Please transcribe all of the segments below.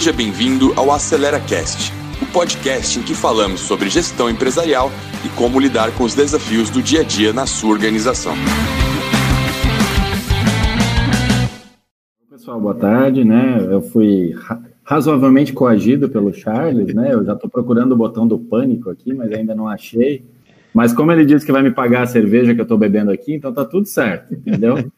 Seja bem-vindo ao Acelera Cast, o podcast em que falamos sobre gestão empresarial e como lidar com os desafios do dia a dia na sua organização. Pessoal, boa tarde, né? Eu fui razoavelmente coagido pelo Charles, né? Eu já estou procurando o botão do pânico aqui, mas ainda não achei. Mas como ele disse que vai me pagar a cerveja que eu estou bebendo aqui, então tá tudo certo, entendeu?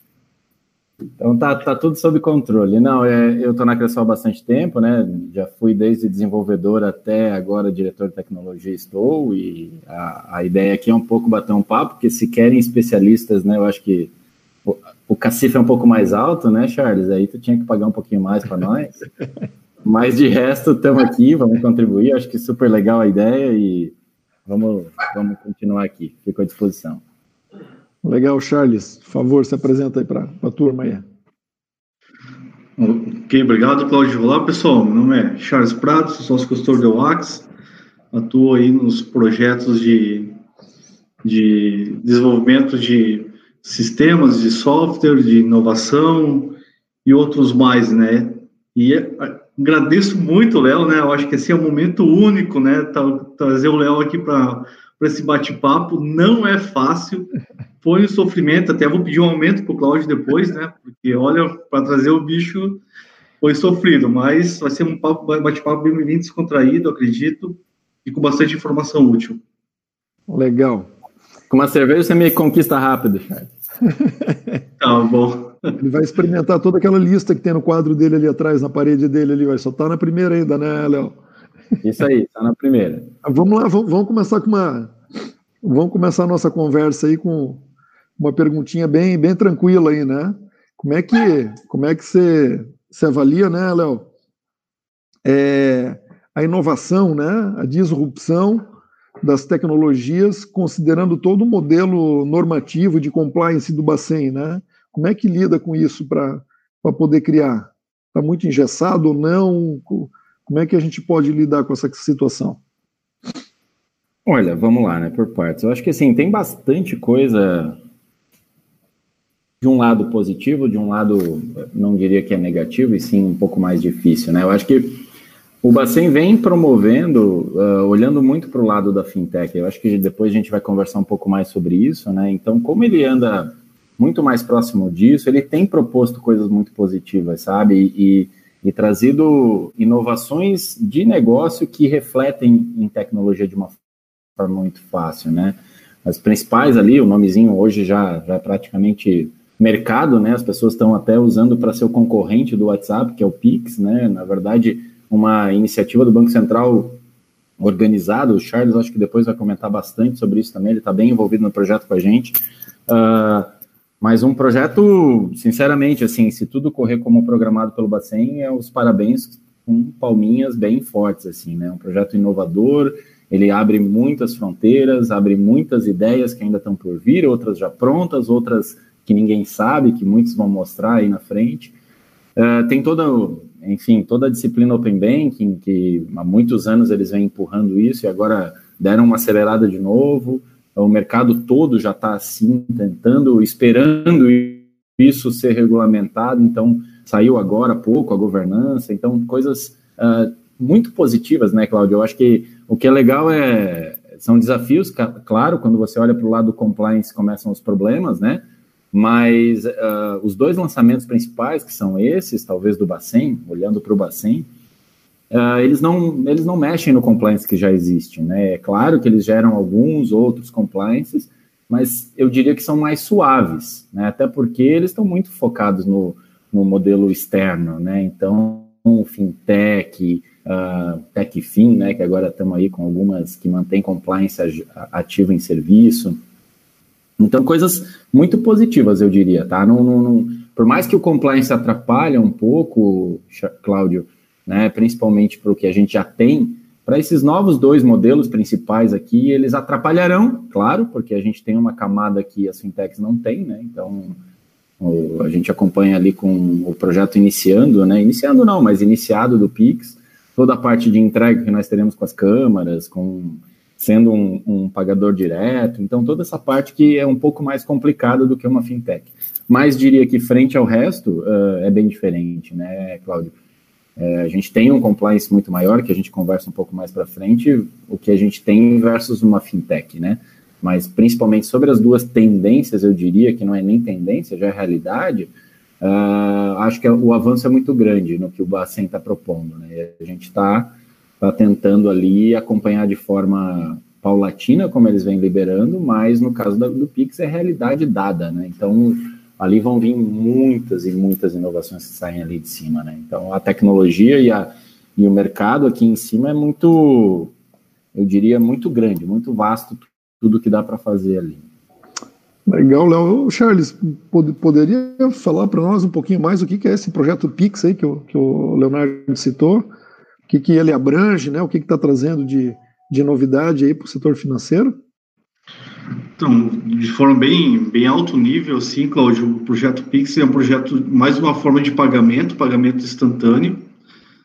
Então tá, tá tudo sob controle. Não, é, eu estou na Cressol há bastante tempo, né? Já fui desde desenvolvedor até agora diretor de tecnologia estou, e a, a ideia aqui é um pouco bater um papo, porque se querem especialistas, né? Eu acho que o, o cacife é um pouco mais alto, né, Charles? Aí tu tinha que pagar um pouquinho mais para nós. Mas de resto, estamos aqui, vamos contribuir. Acho que super legal a ideia e vamos, vamos continuar aqui. Fico à disposição. Legal, Charles. Por favor, se apresenta aí para a turma aí. Ok, obrigado, Claudio. Olá, pessoal. Meu nome é Charles Prados, sou sócio consultor da UAX. Atuo aí nos projetos de, de desenvolvimento de sistemas, de software, de inovação e outros mais, né? E é, agradeço muito, Léo, né? Eu acho que esse é um momento único, né? Trazer o Léo aqui para esse bate-papo não é fácil foi um sofrimento, até vou pedir um aumento para o Cláudio depois, né? Porque, olha, para trazer o bicho foi sofrido, mas vai ser um bate-papo bem descontraído, acredito, e com bastante informação útil. Legal. Com uma cerveja você me conquista rápido, Charles. tá bom. Ele vai experimentar toda aquela lista que tem no quadro dele ali atrás, na parede dele ali, vai só tá na primeira ainda, né, Léo? Isso aí, tá na primeira. Vamos lá, vamos, vamos começar com uma. Vamos começar a nossa conversa aí com uma perguntinha bem, bem tranquila aí, né? Como é que, como é que você, você avalia, né, Léo? É, a inovação, né? A disrupção das tecnologias, considerando todo o modelo normativo de compliance do Bacen, né? Como é que lida com isso para poder criar? Está muito engessado ou não? Como é que a gente pode lidar com essa situação? Olha, vamos lá, né, por partes. Eu acho que assim, tem bastante coisa de um lado positivo, de um lado não diria que é negativo, e sim um pouco mais difícil, né? Eu acho que o Bacen vem promovendo, uh, olhando muito para o lado da fintech. Eu acho que depois a gente vai conversar um pouco mais sobre isso, né? Então, como ele anda muito mais próximo disso, ele tem proposto coisas muito positivas, sabe? E, e trazido inovações de negócio que refletem em tecnologia de uma forma muito fácil, né? As principais ali, o nomezinho hoje já, já é praticamente mercado, né? As pessoas estão até usando para ser o concorrente do WhatsApp, que é o Pix, né? Na verdade, uma iniciativa do Banco Central organizado. O Charles, acho que depois vai comentar bastante sobre isso também. Ele está bem envolvido no projeto com a gente. Uh, mas um projeto, sinceramente, assim, se tudo correr como programado pelo Bacen, é os parabéns com palminhas bem fortes, assim, né? Um projeto inovador. Ele abre muitas fronteiras, abre muitas ideias que ainda estão por vir, outras já prontas, outras que ninguém sabe, que muitos vão mostrar aí na frente. Uh, tem toda, enfim, toda a disciplina Open Banking, que há muitos anos eles vêm empurrando isso e agora deram uma acelerada de novo. O mercado todo já está assim, tentando, esperando isso ser regulamentado. Então, saiu agora há pouco a governança. Então, coisas uh, muito positivas, né, Cláudio? Eu acho que o que é legal é são desafios, claro, quando você olha para o lado do compliance começam os problemas, né? Mas uh, os dois lançamentos principais, que são esses, talvez do Bacen, olhando para o Bacen, uh, eles, não, eles não mexem no compliance que já existe. Né? É claro que eles geram alguns outros compliances, mas eu diria que são mais suaves, né? até porque eles estão muito focados no, no modelo externo. Né? Então, fintech, uh, techfin, né? que agora estamos aí com algumas que mantêm compliance ativo em serviço, então, coisas muito positivas, eu diria, tá? Não, não, não, por mais que o compliance atrapalhe um pouco, Cláudio, né, principalmente para o que a gente já tem, para esses novos dois modelos principais aqui, eles atrapalharão, claro, porque a gente tem uma camada que as fintechs não têm, né? Então, o, a gente acompanha ali com o projeto iniciando, né? Iniciando não, mas iniciado do Pix, toda a parte de entrega que nós teremos com as câmaras, com sendo um, um, pagador direto. Então, toda essa parte que é um pouco mais complicada do que uma fintech. Mas diria que, frente ao resto, uh, é bem diferente, né, Cláudio? É, a gente tem um compliance muito maior, que a gente conversa um pouco mais para frente, o que a gente tem versus uma fintech, né? Mas principalmente sobre as duas tendências, eu diria que não é nem tendência, já é realidade. Uh, acho que o avanço é muito grande no que o Bacen está propondo, né? A gente está tá tentando ali acompanhar de forma paulatina, como eles vêm liberando, mas no caso do, do Pix é realidade dada, né? Então ali vão vir muitas e muitas inovações que saem ali de cima, né? Então a tecnologia e, a, e o mercado aqui em cima é muito, eu diria, muito grande, muito vasto tudo que dá para fazer ali. Legal, Léo. Charles, pod poderia falar para nós um pouquinho mais o que, que é esse projeto Pix aí que o, que o Leonardo citou? Que, que ele abrange, né? O que está trazendo de, de novidade aí para o setor financeiro? Então, de forma bem, bem alto nível, sim, Cláudio, o projeto Pix é um projeto, mais uma forma de pagamento, pagamento instantâneo.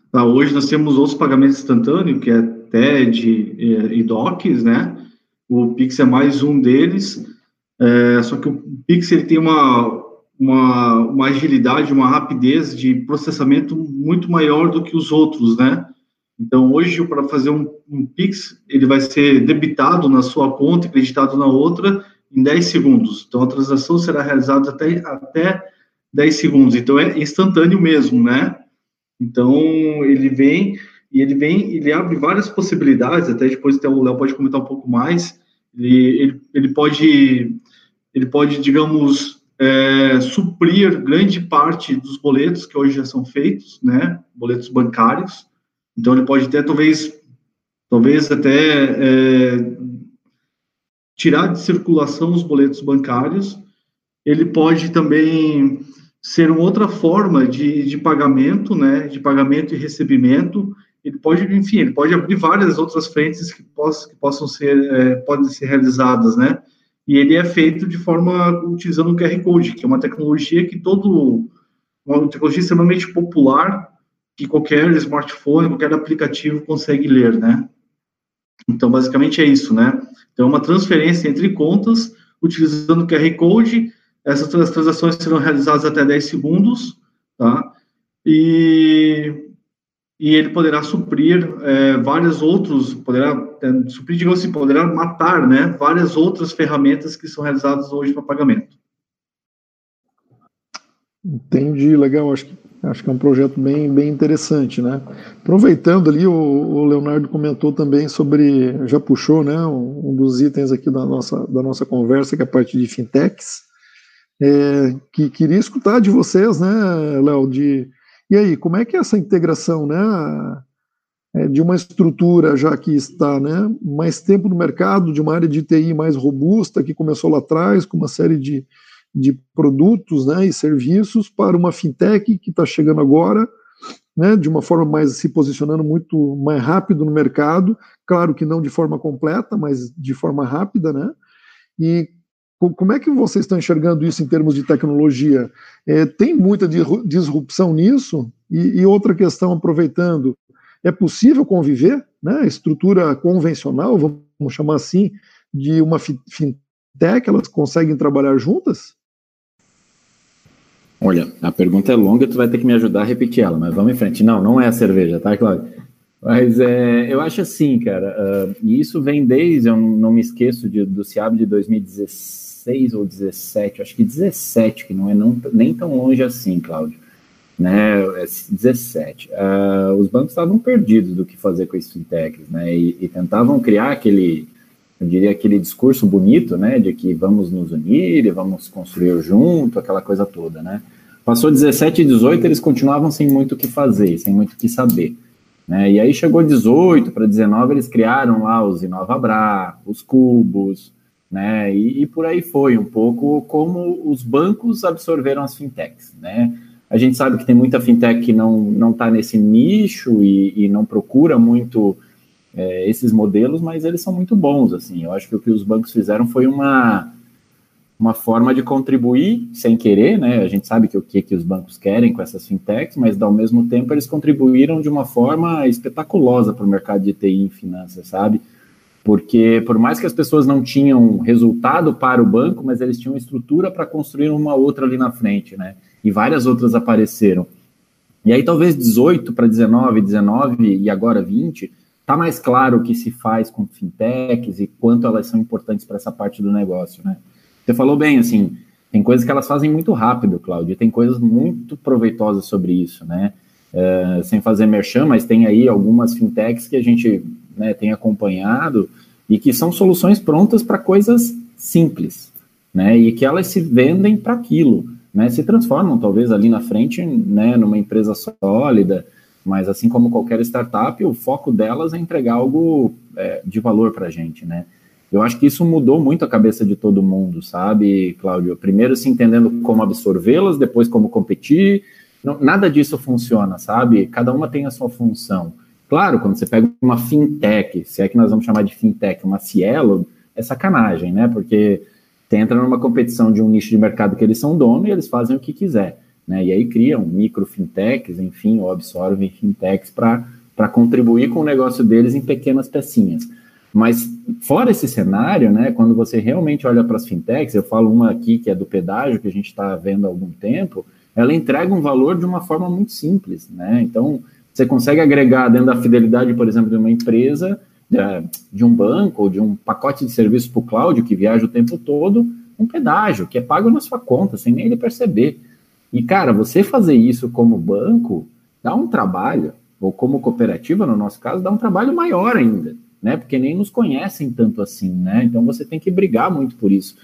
Tá, hoje nós temos outros pagamentos instantâneos, que é TED e DOCs, né? O Pix é mais um deles, é, só que o Pix ele tem uma, uma, uma agilidade, uma rapidez de processamento muito maior do que os outros, né? Então, hoje, para fazer um, um, Pix, ele vai ser debitado na sua conta e creditado na outra em 10 segundos. Então, a transação será realizada até, até 10 segundos. Então, é instantâneo mesmo, né? Então, ele vem e ele vem, ele abre várias possibilidades, até depois até o Léo pode comentar um pouco mais. Ele, ele, ele pode, ele pode, digamos, é, suprir grande parte dos boletos que hoje já são feitos, né? Boletos bancários. Então ele pode até talvez, talvez até é, tirar de circulação os boletos bancários. Ele pode também ser uma outra forma de, de pagamento, né? De pagamento e recebimento. Ele pode, enfim, ele pode abrir várias outras frentes que, possam, que possam ser, é, podem ser realizadas, né? E ele é feito de forma utilizando o QR Code, que é uma tecnologia que todo uma tecnologia extremamente popular que qualquer smartphone, qualquer aplicativo consegue ler, né? Então, basicamente é isso, né? Então, é uma transferência entre contas, utilizando o QR Code, essas transações serão realizadas até 10 segundos, tá? E, e ele poderá suprir é, vários outros, poderá é, suprir, digamos assim, poderá matar, né? Várias outras ferramentas que são realizadas hoje para pagamento. Entendi, legal. Acho que Acho que é um projeto bem, bem interessante, né? Aproveitando ali, o, o Leonardo comentou também sobre, já puxou, né, um, um, dos itens aqui da nossa, da nossa conversa, que é a parte de fintechs, é, que queria escutar de vocês, né, Léo, de, e aí, como é que é essa integração, né, é, de uma estrutura já que está, né, mais tempo no mercado, de uma área de TI mais robusta, que começou lá atrás, com uma série de, de produtos né, e serviços para uma fintech que está chegando agora, né, de uma forma mais se posicionando muito mais rápido no mercado, claro que não de forma completa, mas de forma rápida, né? E como é que vocês estão enxergando isso em termos de tecnologia? É, tem muita disrupção nisso? E, e, outra questão, aproveitando, é possível conviver, né? Estrutura convencional, vamos chamar assim, de uma fintech, elas conseguem trabalhar juntas? Olha, a pergunta é longa, tu vai ter que me ajudar a repetir ela, mas vamos em frente. Não, não é a cerveja, tá, Cláudio? Mas é, eu acho assim, cara, uh, e isso vem desde, eu não me esqueço de, do CIAB de 2016 ou 17, acho que 17, que não é não, nem tão longe assim, Cláudio, né, 17. Uh, ah, os bancos estavam perdidos do que fazer com esses fintechs, né, e, e tentavam criar aquele, eu diria, aquele discurso bonito, né, de que vamos nos unir e vamos construir junto, aquela coisa toda, né. Passou 17 e 18, eles continuavam sem muito o que fazer, sem muito o que saber. Né? E aí chegou 18 para 19, eles criaram lá os InovaBra, os Cubos, né? E, e, por aí foi um pouco como os bancos absorveram as fintechs, né? A gente sabe que tem muita fintech que não não está nesse nicho e, e, não procura muito é, esses modelos, mas eles são muito bons, assim. Eu acho que o que os bancos fizeram foi uma, uma forma de contribuir sem querer, né? A gente sabe que o que, que os bancos querem com essas fintechs, mas ao mesmo tempo eles contribuíram de uma forma espetaculosa para o mercado de TI em finanças, sabe? Porque por mais que as pessoas não tinham resultado para o banco, mas eles tinham estrutura para construir uma outra ali na frente, né? E várias outras apareceram. E aí talvez 18 para 19, 19 e agora 20, tá mais claro o que se faz com fintechs e quanto elas são importantes para essa parte do negócio, né? Você falou bem, assim, tem coisas que elas fazem muito rápido, Cláudio, tem coisas muito proveitosas sobre isso, né? É, sem fazer merchan, mas tem aí algumas fintechs que a gente né, tem acompanhado e que são soluções prontas para coisas simples, né? E que elas se vendem para aquilo né, se transformam talvez ali na frente, né, numa empresa sólida, mas assim como qualquer startup, o foco delas é entregar algo é, de valor para a gente, né? Eu acho que isso mudou muito a cabeça de todo mundo, sabe, Cláudio? Primeiro se entendendo como absorvê-las, depois como competir. Não, nada disso funciona, sabe? Cada uma tem a sua função. Claro, quando você pega uma fintech, se é que nós vamos chamar de fintech, uma Cielo, é sacanagem, né? Porque você entra numa competição de um nicho de mercado que eles são dono e eles fazem o que quiser. Né? E aí criam micro fintechs, enfim, ou absorvem fintechs para contribuir com o negócio deles em pequenas pecinhas. Mas fora esse cenário, né, quando você realmente olha para as fintechs, eu falo uma aqui que é do pedágio, que a gente está vendo há algum tempo, ela entrega um valor de uma forma muito simples. Né? Então, você consegue agregar dentro da fidelidade, por exemplo, de uma empresa, de um banco ou de um pacote de serviço para o cloud que viaja o tempo todo, um pedágio que é pago na sua conta, sem nem ele perceber. E, cara, você fazer isso como banco dá um trabalho, ou como cooperativa, no nosso caso, dá um trabalho maior ainda, né? Porque nem nos conhecem tanto assim, né? Então você tem que brigar muito por isso.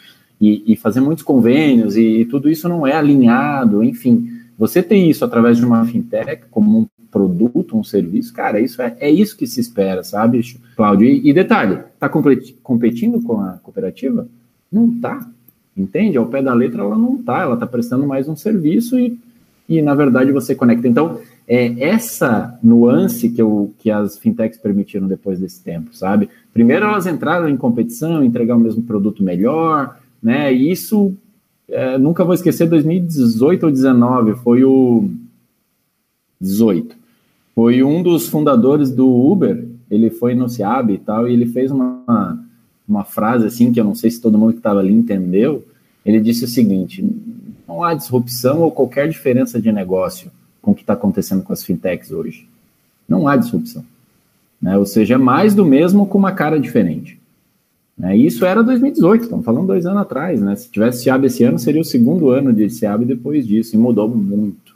E, e fazer muitos convênios, e, e tudo isso não é alinhado, enfim. Você ter isso através de uma fintech como um produto, um serviço, cara, isso é, é isso que se espera, sabe, Cláudio? E, e detalhe, tá competindo com a cooperativa? Não tá, entende? Ao pé da letra ela não tá, ela tá prestando mais um serviço e, e na verdade você conecta. Então, é essa nuance que, eu, que as fintechs permitiram depois desse tempo, sabe? Primeiro elas entraram em competição, entregar o mesmo produto melhor, né? E isso, é, nunca vou esquecer, 2018 ou 2019, foi o 18 foi um dos fundadores do Uber, ele foi no Ciab e tal, e ele fez uma, uma frase assim, que eu não sei se todo mundo que estava ali entendeu, ele disse o seguinte, não há disrupção ou qualquer diferença de negócio com o que está acontecendo com as fintechs hoje. Não há disrupção. Né? Ou seja, é mais do mesmo com uma cara diferente. Né? Isso era 2018, estamos falando dois anos atrás. Né? Se tivesse SEAB esse ano, seria o segundo ano de SEAB depois disso, e mudou muito.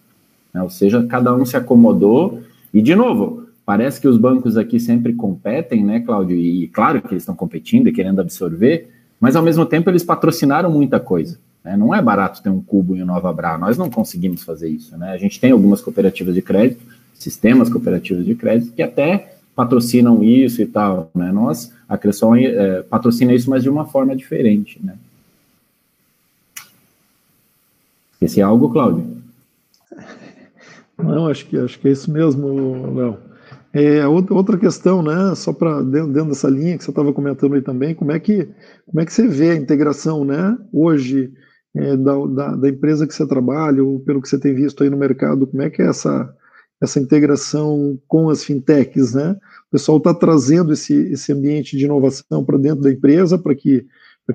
Né? Ou seja, cada um se acomodou e, de novo, parece que os bancos aqui sempre competem, né, Cláudio? E claro que eles estão competindo e querendo absorver, mas ao mesmo tempo eles patrocinaram muita coisa. Né? Não é barato ter um cubo em Nova Bra, nós não conseguimos fazer isso. Né? A gente tem algumas cooperativas de crédito, sistemas cooperativos de crédito, que até patrocinam isso e tal. Né? Nós, a Cressol, é, patrocina isso, mas de uma forma diferente. Né? Esse é algo, Cláudio? Não, acho que, acho que é isso mesmo, Léo. É, outra questão, né, só para dentro, dentro, dessa linha que você estava comentando aí também, como é que, como é que você vê a integração, né, hoje, é, da, da, da, empresa que você trabalha, ou pelo que você tem visto aí no mercado, como é que é essa, essa integração com as fintechs, né? O pessoal está trazendo esse, esse ambiente de inovação para dentro da empresa, para que,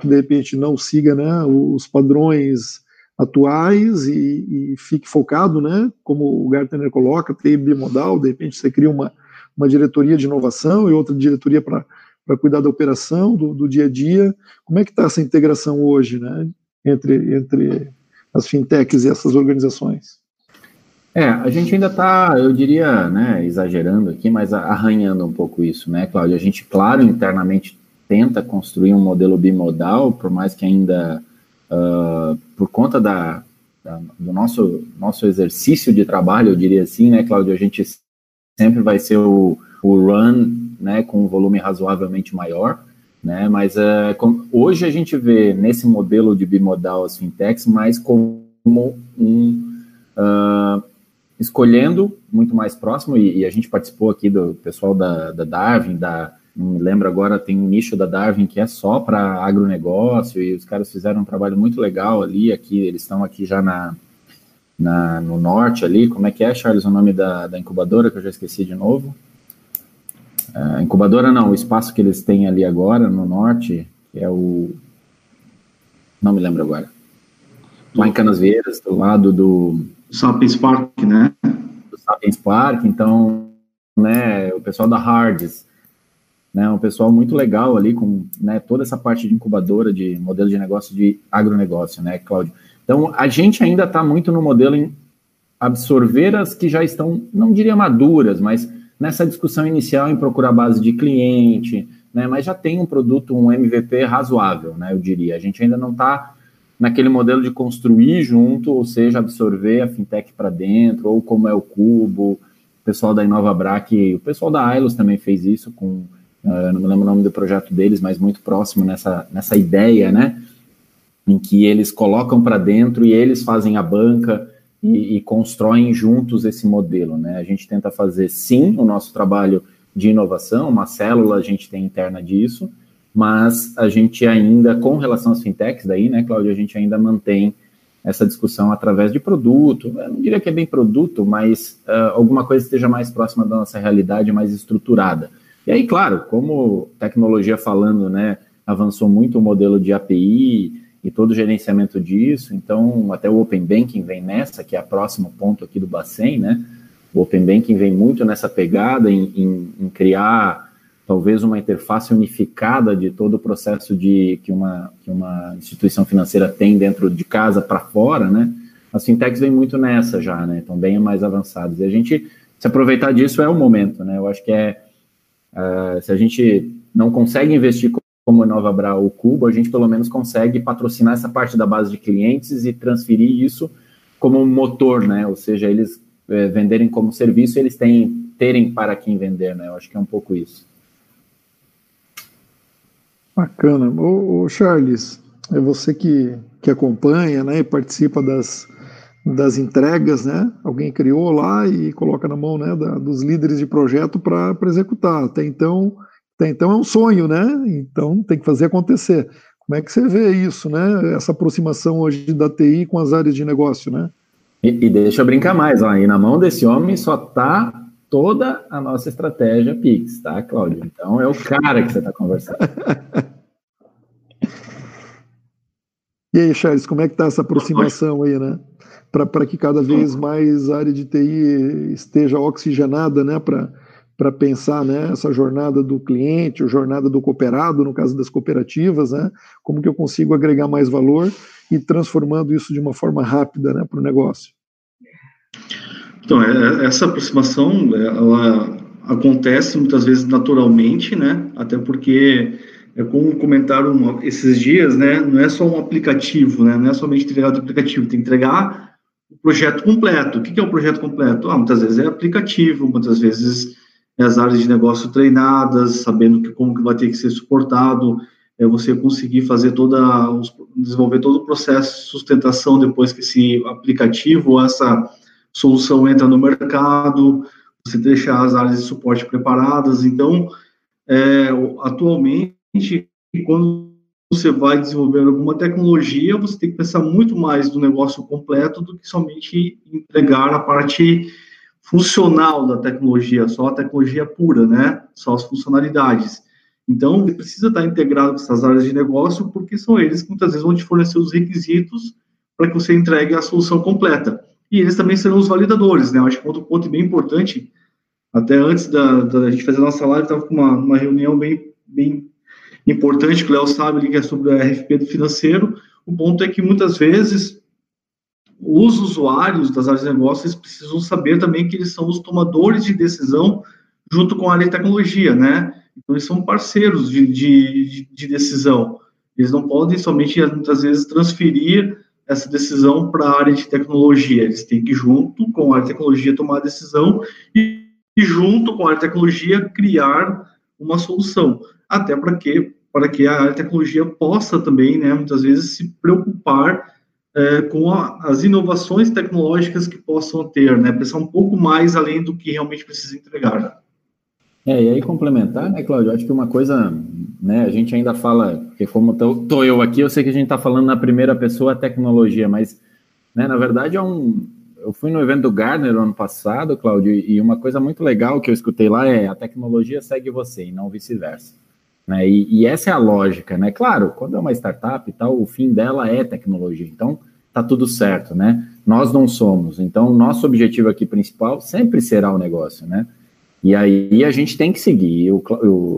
que de repente não siga né, os padrões atuais e, e, fique focado, né, como o Gartner coloca, ter bimodal, de repente você cria uma, uma diretoria de inovação e outra diretoria para cuidar da operação, do, do, dia a dia. Como é que está essa integração hoje, né, entre, entre as fintechs e essas organizações? É, a gente ainda está, eu diria, né, exagerando aqui, mas arranhando um pouco isso, né, Cláudio? A gente, claro, internamente tenta construir um modelo bimodal, por mais que ainda uh, por conta da, da, do nosso, nosso exercício de trabalho, eu diria assim, né, Cláudio, a gente sempre vai ser o, o run, né, com um volume razoavelmente maior, né, mas uh, com, hoje a gente vê nesse modelo de bimodal as fintechs mais como um uh, escolhendo muito mais próximo, e, e, a gente participou aqui do pessoal da, da Darwin, da não me lembro agora, tem um nicho da Darwin que é só para agronegócio, e os caras fizeram um trabalho muito legal ali, aqui, eles estão aqui já na, na, no norte ali, como é que é, Charles, o nome da, da incubadora, que eu já esqueci de novo? Uh, incubadora não, o espaço que eles têm ali agora, no norte, que é o... não me lembro agora. Lá em Canas Vieiras, do lado do... Sap Spark, né? Sapiens Park, então, né, o pessoal da Hards, né, um pessoal muito legal ali com né, toda essa parte de incubadora, de modelo de negócio de agronegócio, né, Cláudio? Então, a gente ainda está muito no modelo em absorver as que já estão, não diria maduras, mas nessa discussão inicial em procurar base de cliente, né, mas já tem um produto, um MVP razoável, né, eu diria. A gente ainda não está naquele modelo de construir junto, ou seja, absorver a fintech para dentro, ou como é o Cubo, o pessoal da InovaBrac, o pessoal da Ailos também fez isso com, uh, não me lembro o nome do projeto deles, mas muito próximo nessa, nessa ideia, né, em que eles colocam para dentro e eles fazem a banca e, e, constroem juntos esse modelo, né, a gente tenta fazer, sim, o nosso trabalho de inovação, uma célula a gente tem interna disso, mas a gente ainda, com relação às fintechs, daí, né, Cláudio, a gente ainda mantém essa discussão através de produto. Eu não diria que é bem produto, mas uh, alguma coisa esteja mais próxima da nossa realidade, mais estruturada. E aí, claro, como tecnologia falando, né, avançou muito o modelo de API e todo o gerenciamento disso, então até o Open Banking vem nessa, que é a próximo ponto aqui do Bacen, né? O Open Banking vem muito nessa pegada em, em, em criar talvez uma interface unificada de todo o processo de que uma, que uma instituição financeira tem dentro de casa para fora, né? As fintechs vêm muito nessa já, né? Estão bem mais avançadas. E a gente se aproveitar disso é o momento, né? Eu acho que é uh, se a gente não consegue investir como Nova Bra ou Cubo, a gente pelo menos consegue patrocinar essa parte da base de clientes e transferir isso como motor, né? Ou seja, eles é, venderem como serviço, eles têm terem para quem vender, né? Eu acho que é um pouco isso. Bacana. Ô, ô, Charles, é você que, que acompanha né, e participa das, das entregas, né? Alguém criou lá e coloca na mão né, da, dos líderes de projeto para executar. Até então, então é um sonho, né? Então tem que fazer acontecer. Como é que você vê isso, né? Essa aproximação hoje da TI com as áreas de negócio, né? E, e deixa eu brincar mais, ó, aí na mão desse homem só está toda a nossa estratégia Pix, tá, Cláudio? Então é o cara que você está conversando. e aí, Charles, como é que está essa aproximação aí, né? Para que cada vez mais a área de TI esteja oxigenada, né? Para pensar né, essa jornada do cliente, a jornada do cooperado, no caso das cooperativas, né? Como que eu consigo agregar mais valor e transformando isso de uma forma rápida né, para o negócio? Então, é, essa aproximação, ela acontece muitas vezes naturalmente, né? Até porque, é como comentaram esses dias, né? Não é só um aplicativo, né? Não é somente entregar o aplicativo, tem que entregar o projeto completo. O que é o projeto completo? Ah, muitas vezes é aplicativo, muitas vezes é as áreas de negócio treinadas, sabendo que como que vai ter que ser suportado, é você conseguir fazer toda, desenvolver todo o processo de sustentação depois que esse aplicativo, essa solução entra no mercado, você deixa as áreas de suporte preparadas. Então, é, atualmente, quando você vai desenvolver alguma tecnologia, você tem que pensar muito mais no negócio completo do que somente entregar a parte funcional da tecnologia, só a tecnologia pura, né? Só as funcionalidades. Então, precisa estar integrado com essas áreas de negócio, porque são eles que muitas vezes vão te fornecer os requisitos para que você entregue a solução completa e eles também serão os validadores, né? Eu acho que outro ponto bem importante, até antes da, da gente fazer a nossa live, estava com uma, uma reunião bem, bem importante, que o Léo sabe, que é sobre a RFP do financeiro. O ponto é que muitas vezes os usuários das áreas de negócios precisam saber também que eles são os tomadores de decisão junto com a área de tecnologia, né? Então, eles são parceiros de, de, de decisão. Eles não podem somente, muitas vezes, transferir essa decisão para a área de tecnologia. Eles têm que, junto com a área de tecnologia, tomar a decisão e, e junto com a área de tecnologia, criar uma solução. Até para que, para que a área de tecnologia possa também, né, muitas vezes, se preocupar é, com a, as inovações tecnológicas que possam ter, né, pensar um pouco mais além do que realmente precisa entregar. É, e aí complementar, né, Cláudio? Acho que uma coisa, né, a gente ainda fala, porque como tô, tô eu aqui, eu sei que a gente está falando na primeira pessoa a tecnologia, mas, né, na verdade é um. Eu fui no evento do Gartner ano passado, Cláudio, e uma coisa muito legal que eu escutei lá é a tecnologia segue você e não vice-versa. Né? E, e, essa é a lógica, né? Claro, quando é uma startup e tal, o fim dela é tecnologia. Então, tá tudo certo, né? nós não somos. Então, nosso objetivo aqui principal sempre será o negócio, né? E aí a gente tem que seguir. O,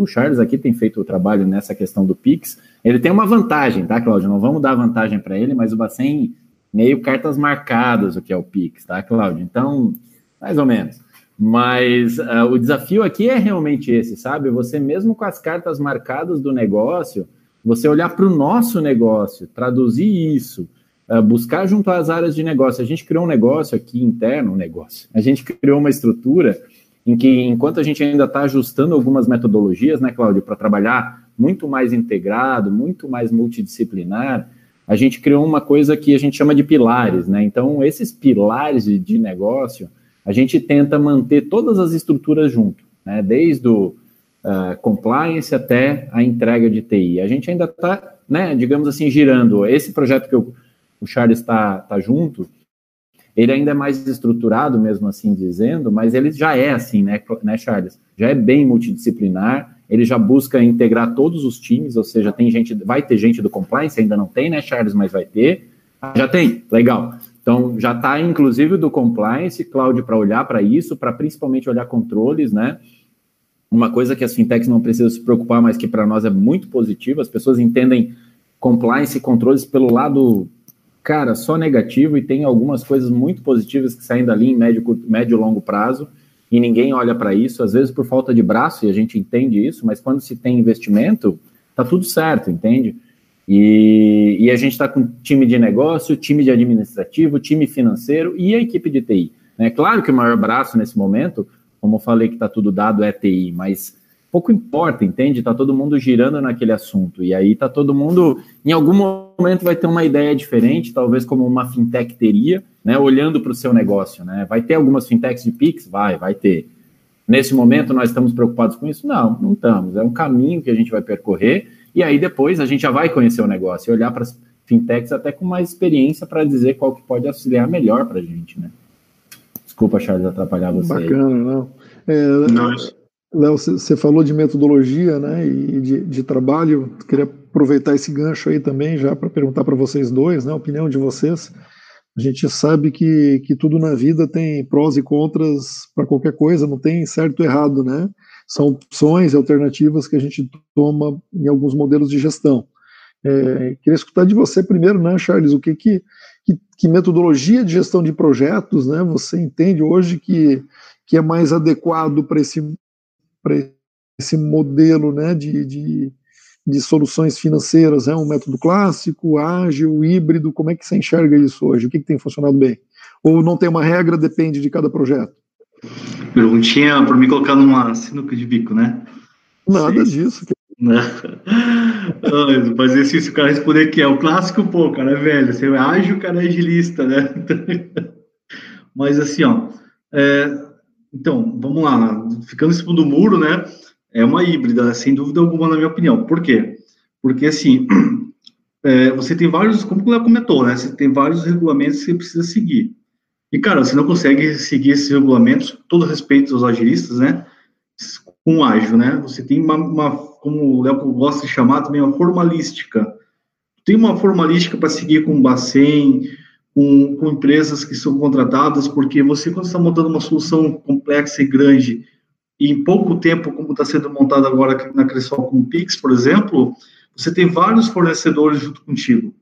o Charles aqui tem feito o trabalho nessa questão do Pix. Ele tem uma vantagem, tá, Cláudio? Não vamos dar vantagem para ele, mas o Bacen meio cartas marcadas o que é o Pix, tá, Cláudio? Então, mais ou menos. Mas uh, o desafio aqui é realmente esse, sabe? Você mesmo com as cartas marcadas do negócio, você olhar para o nosso negócio, traduzir isso, uh, buscar junto às áreas de negócio. A gente criou um negócio aqui interno, um negócio. A gente criou uma estrutura em que, enquanto a gente ainda está ajustando algumas metodologias, né, Cláudio, para trabalhar muito mais integrado, muito mais multidisciplinar, a gente criou uma coisa que a gente chama de pilares, né? Então, esses pilares de, de negócio, a gente tenta manter todas as estruturas junto, né? Desde o uh, compliance até a entrega de TI. A gente ainda está, né, digamos assim, girando. Esse projeto que eu, o Charles está tá junto, ele ainda é mais estruturado, mesmo assim dizendo, mas ele já é assim, né, né, Charles? Já é bem multidisciplinar, ele já busca integrar todos os times, ou seja, tem gente, vai ter gente do compliance, ainda não tem, né, Charles, mas vai ter. Já tem, legal. Então, já está, inclusive, do compliance, Cláudio, para olhar para isso, para principalmente olhar controles, né? Uma coisa que as fintechs não precisam se preocupar, mas que para nós é muito positivo, as pessoas entendem compliance e controles pelo lado cara, só negativo e tem algumas coisas muito positivas que saem dali em médio, médio e longo prazo e ninguém olha para isso, às vezes por falta de braço, e a gente entende isso, mas quando se tem investimento, tá tudo certo, entende? E, e a gente está com time de negócio, time de administrativo, time financeiro e a equipe de TI. É né? claro que o maior braço nesse momento, como eu falei que está tudo dado, é TI, mas pouco importa, entende? Tá todo mundo girando naquele assunto. E aí tá todo mundo, em algum momento, vai ter uma ideia diferente, talvez como uma fintech teria, né? Olhando para o seu negócio, né? Vai ter algumas fintechs de Pix? Vai, vai ter. Nesse momento nós estamos preocupados com isso? Não, não estamos. É um caminho que a gente vai percorrer e aí depois a gente já vai conhecer o negócio e olhar para as fintechs até com mais experiência para dizer qual que pode auxiliar melhor para a gente, né? Desculpa, Charles, atrapalhar você. Bacana, aí. não. É, não. Léo, você falou de metodologia né, e de, de, trabalho. Queria aproveitar esse gancho aí também já para perguntar para vocês dois, né, a opinião de vocês. A gente sabe que, que tudo na vida tem prós e contras para qualquer coisa, não tem certo e errado, né? São opções alternativas que a gente toma em alguns modelos de gestão. É, queria escutar de você primeiro, né, Charles, o que, que, que, que metodologia de gestão de projetos né, você entende hoje que, que é mais adequado para esse esse modelo né, de, de, de, soluções financeiras? É um método clássico, ágil, híbrido? Como é que você enxerga isso hoje? O que, que tem funcionado bem? Ou não tem uma regra, depende de cada projeto? Perguntinha para me colocar numa sinuca de bico, né? Nada Sim. disso. Né? Mas esse, se o cara responder que é o clássico, pô, o cara é velho. Você é ágil, o cara é agilista, né? Mas assim, ó, é, então, vamos lá, ficando em cima do muro, né? É uma híbrida, sem dúvida alguma, na minha opinião. Por quê? Porque, assim, é, você tem vários, como o Léo comentou, né? Você tem vários regulamentos que você precisa seguir. E, cara, você não consegue seguir esses regulamentos, todo respeito aos agilistas, né? Com ágil, né? Você tem uma, uma como o Léo gosta de chamar também, uma formalística. Tem uma formalística para seguir com o Bacen, com, com empresas que são contratadas, porque você, quando está montando uma solução complexa e grande, e em pouco tempo, como está sendo montado agora na Cressol com o Pix, por exemplo, você tem vários fornecedores junto contigo.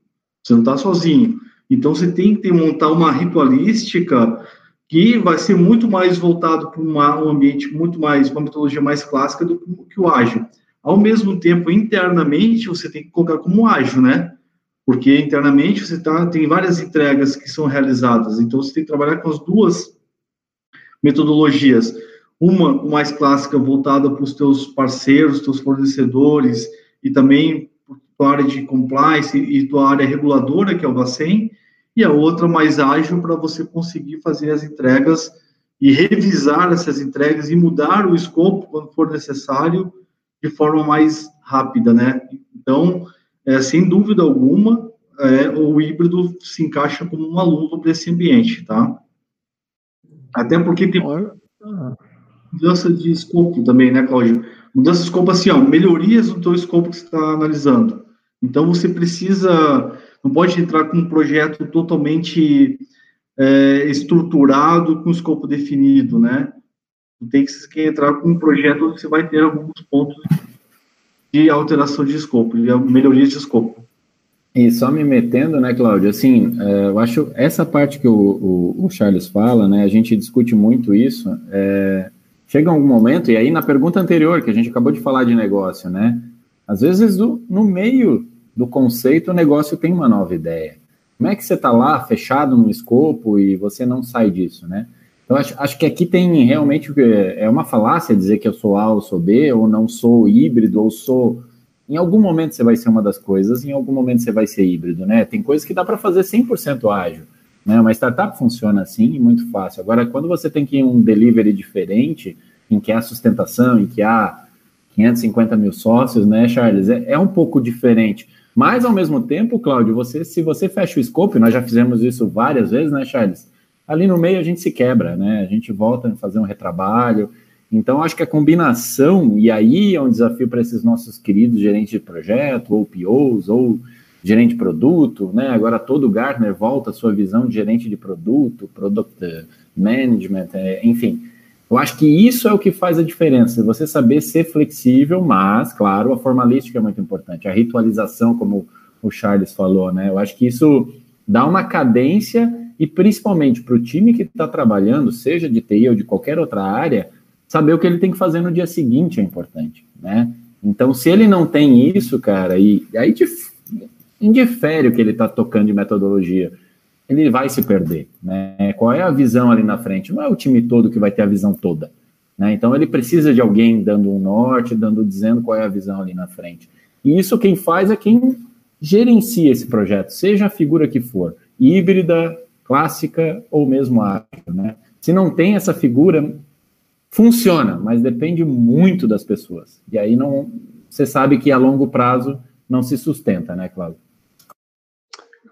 Você não está sozinho. Então, você tem que montar uma ritualística que vai ser muito mais voltado para um ambiente muito mais, uma metodologia mais clássica do que o ágil. Ao mesmo tempo, internamente, você tem que colocar como ágil, né? porque internamente você tá, tem várias entregas que são realizadas, então você tem que trabalhar com as duas metodologias. Uma mais clássica voltada para os teus parceiros, teus fornecedores e também para a área de compliance e tua área reguladora, que é o Bacen, e a outra mais ágil para você conseguir fazer as entregas e revisar essas entregas e mudar o escopo quando for necessário de forma mais rápida, né? Então, é, sem dúvida alguma, é, o híbrido se encaixa como uma luva para esse ambiente, tá? Até porque tem mudança de escopo também, né, Cláudio? Mudança de escopo assim, ó, melhorias no teu escopo que você está analisando. Então, você precisa, não pode entrar com um projeto totalmente é, estruturado com escopo definido, né? Tem que entrar com um projeto onde você vai ter alguns pontos de alteração de escopo, de melhoria de escopo. E só me metendo, né, Cláudio, assim, é, eu acho essa parte que o, o, o, Charles fala, né, a gente discute muito isso, é, chega algum momento, e aí na pergunta anterior, que a gente acabou de falar de negócio, né, às vezes do, no meio do conceito o negócio tem uma nova ideia. Como é que você está lá fechado no escopo e você não sai disso, né? Eu acho, acho que aqui tem realmente é uma falácia dizer que eu sou A ou sou B, ou não sou híbrido, ou sou em algum momento você vai ser uma das coisas, em algum momento você vai ser híbrido, né? Tem coisas que dá para fazer 100% ágil, né? Uma startup funciona assim, muito fácil. Agora, quando você tem que ir um delivery diferente, em que há sustentação, em que há 550 mil sócios, né, Charles? É, é um pouco diferente. Mas, ao mesmo tempo, Cláudio, você, se você fecha o scope, nós já fizemos isso várias vezes, né, Charles? Ali no meio a gente se quebra, né? A gente volta a fazer um retrabalho, então, acho que a combinação, e aí é um desafio para esses nossos queridos gerentes de projeto, ou POs, ou gerente de produto, né? Agora todo Gartner volta a sua visão de gerente de produto, product management, é, enfim. Eu acho que isso é o que faz a diferença, você saber ser flexível, mas, claro, a formalística é muito importante, a ritualização, como o Charles falou, né? Eu acho que isso dá uma cadência e principalmente para o time que está trabalhando, seja de TI ou de qualquer outra área, saber o que ele tem que fazer no dia seguinte é importante, né? Então, se ele não tem isso, cara, e, aí indifere o que ele está tocando de metodologia, ele vai se perder, né? Qual é a visão ali na frente? Não é o time todo que vai ter a visão toda, né? Então, ele precisa de alguém dando um norte, dando, dizendo qual é a visão ali na frente. E isso quem faz é quem gerencia esse projeto, seja a figura que for, híbrida, clássica ou mesmo ágil, né? Se não tem essa figura, Funciona, mas depende muito das pessoas. E aí não, você sabe que a longo prazo não se sustenta, né, Cláudio?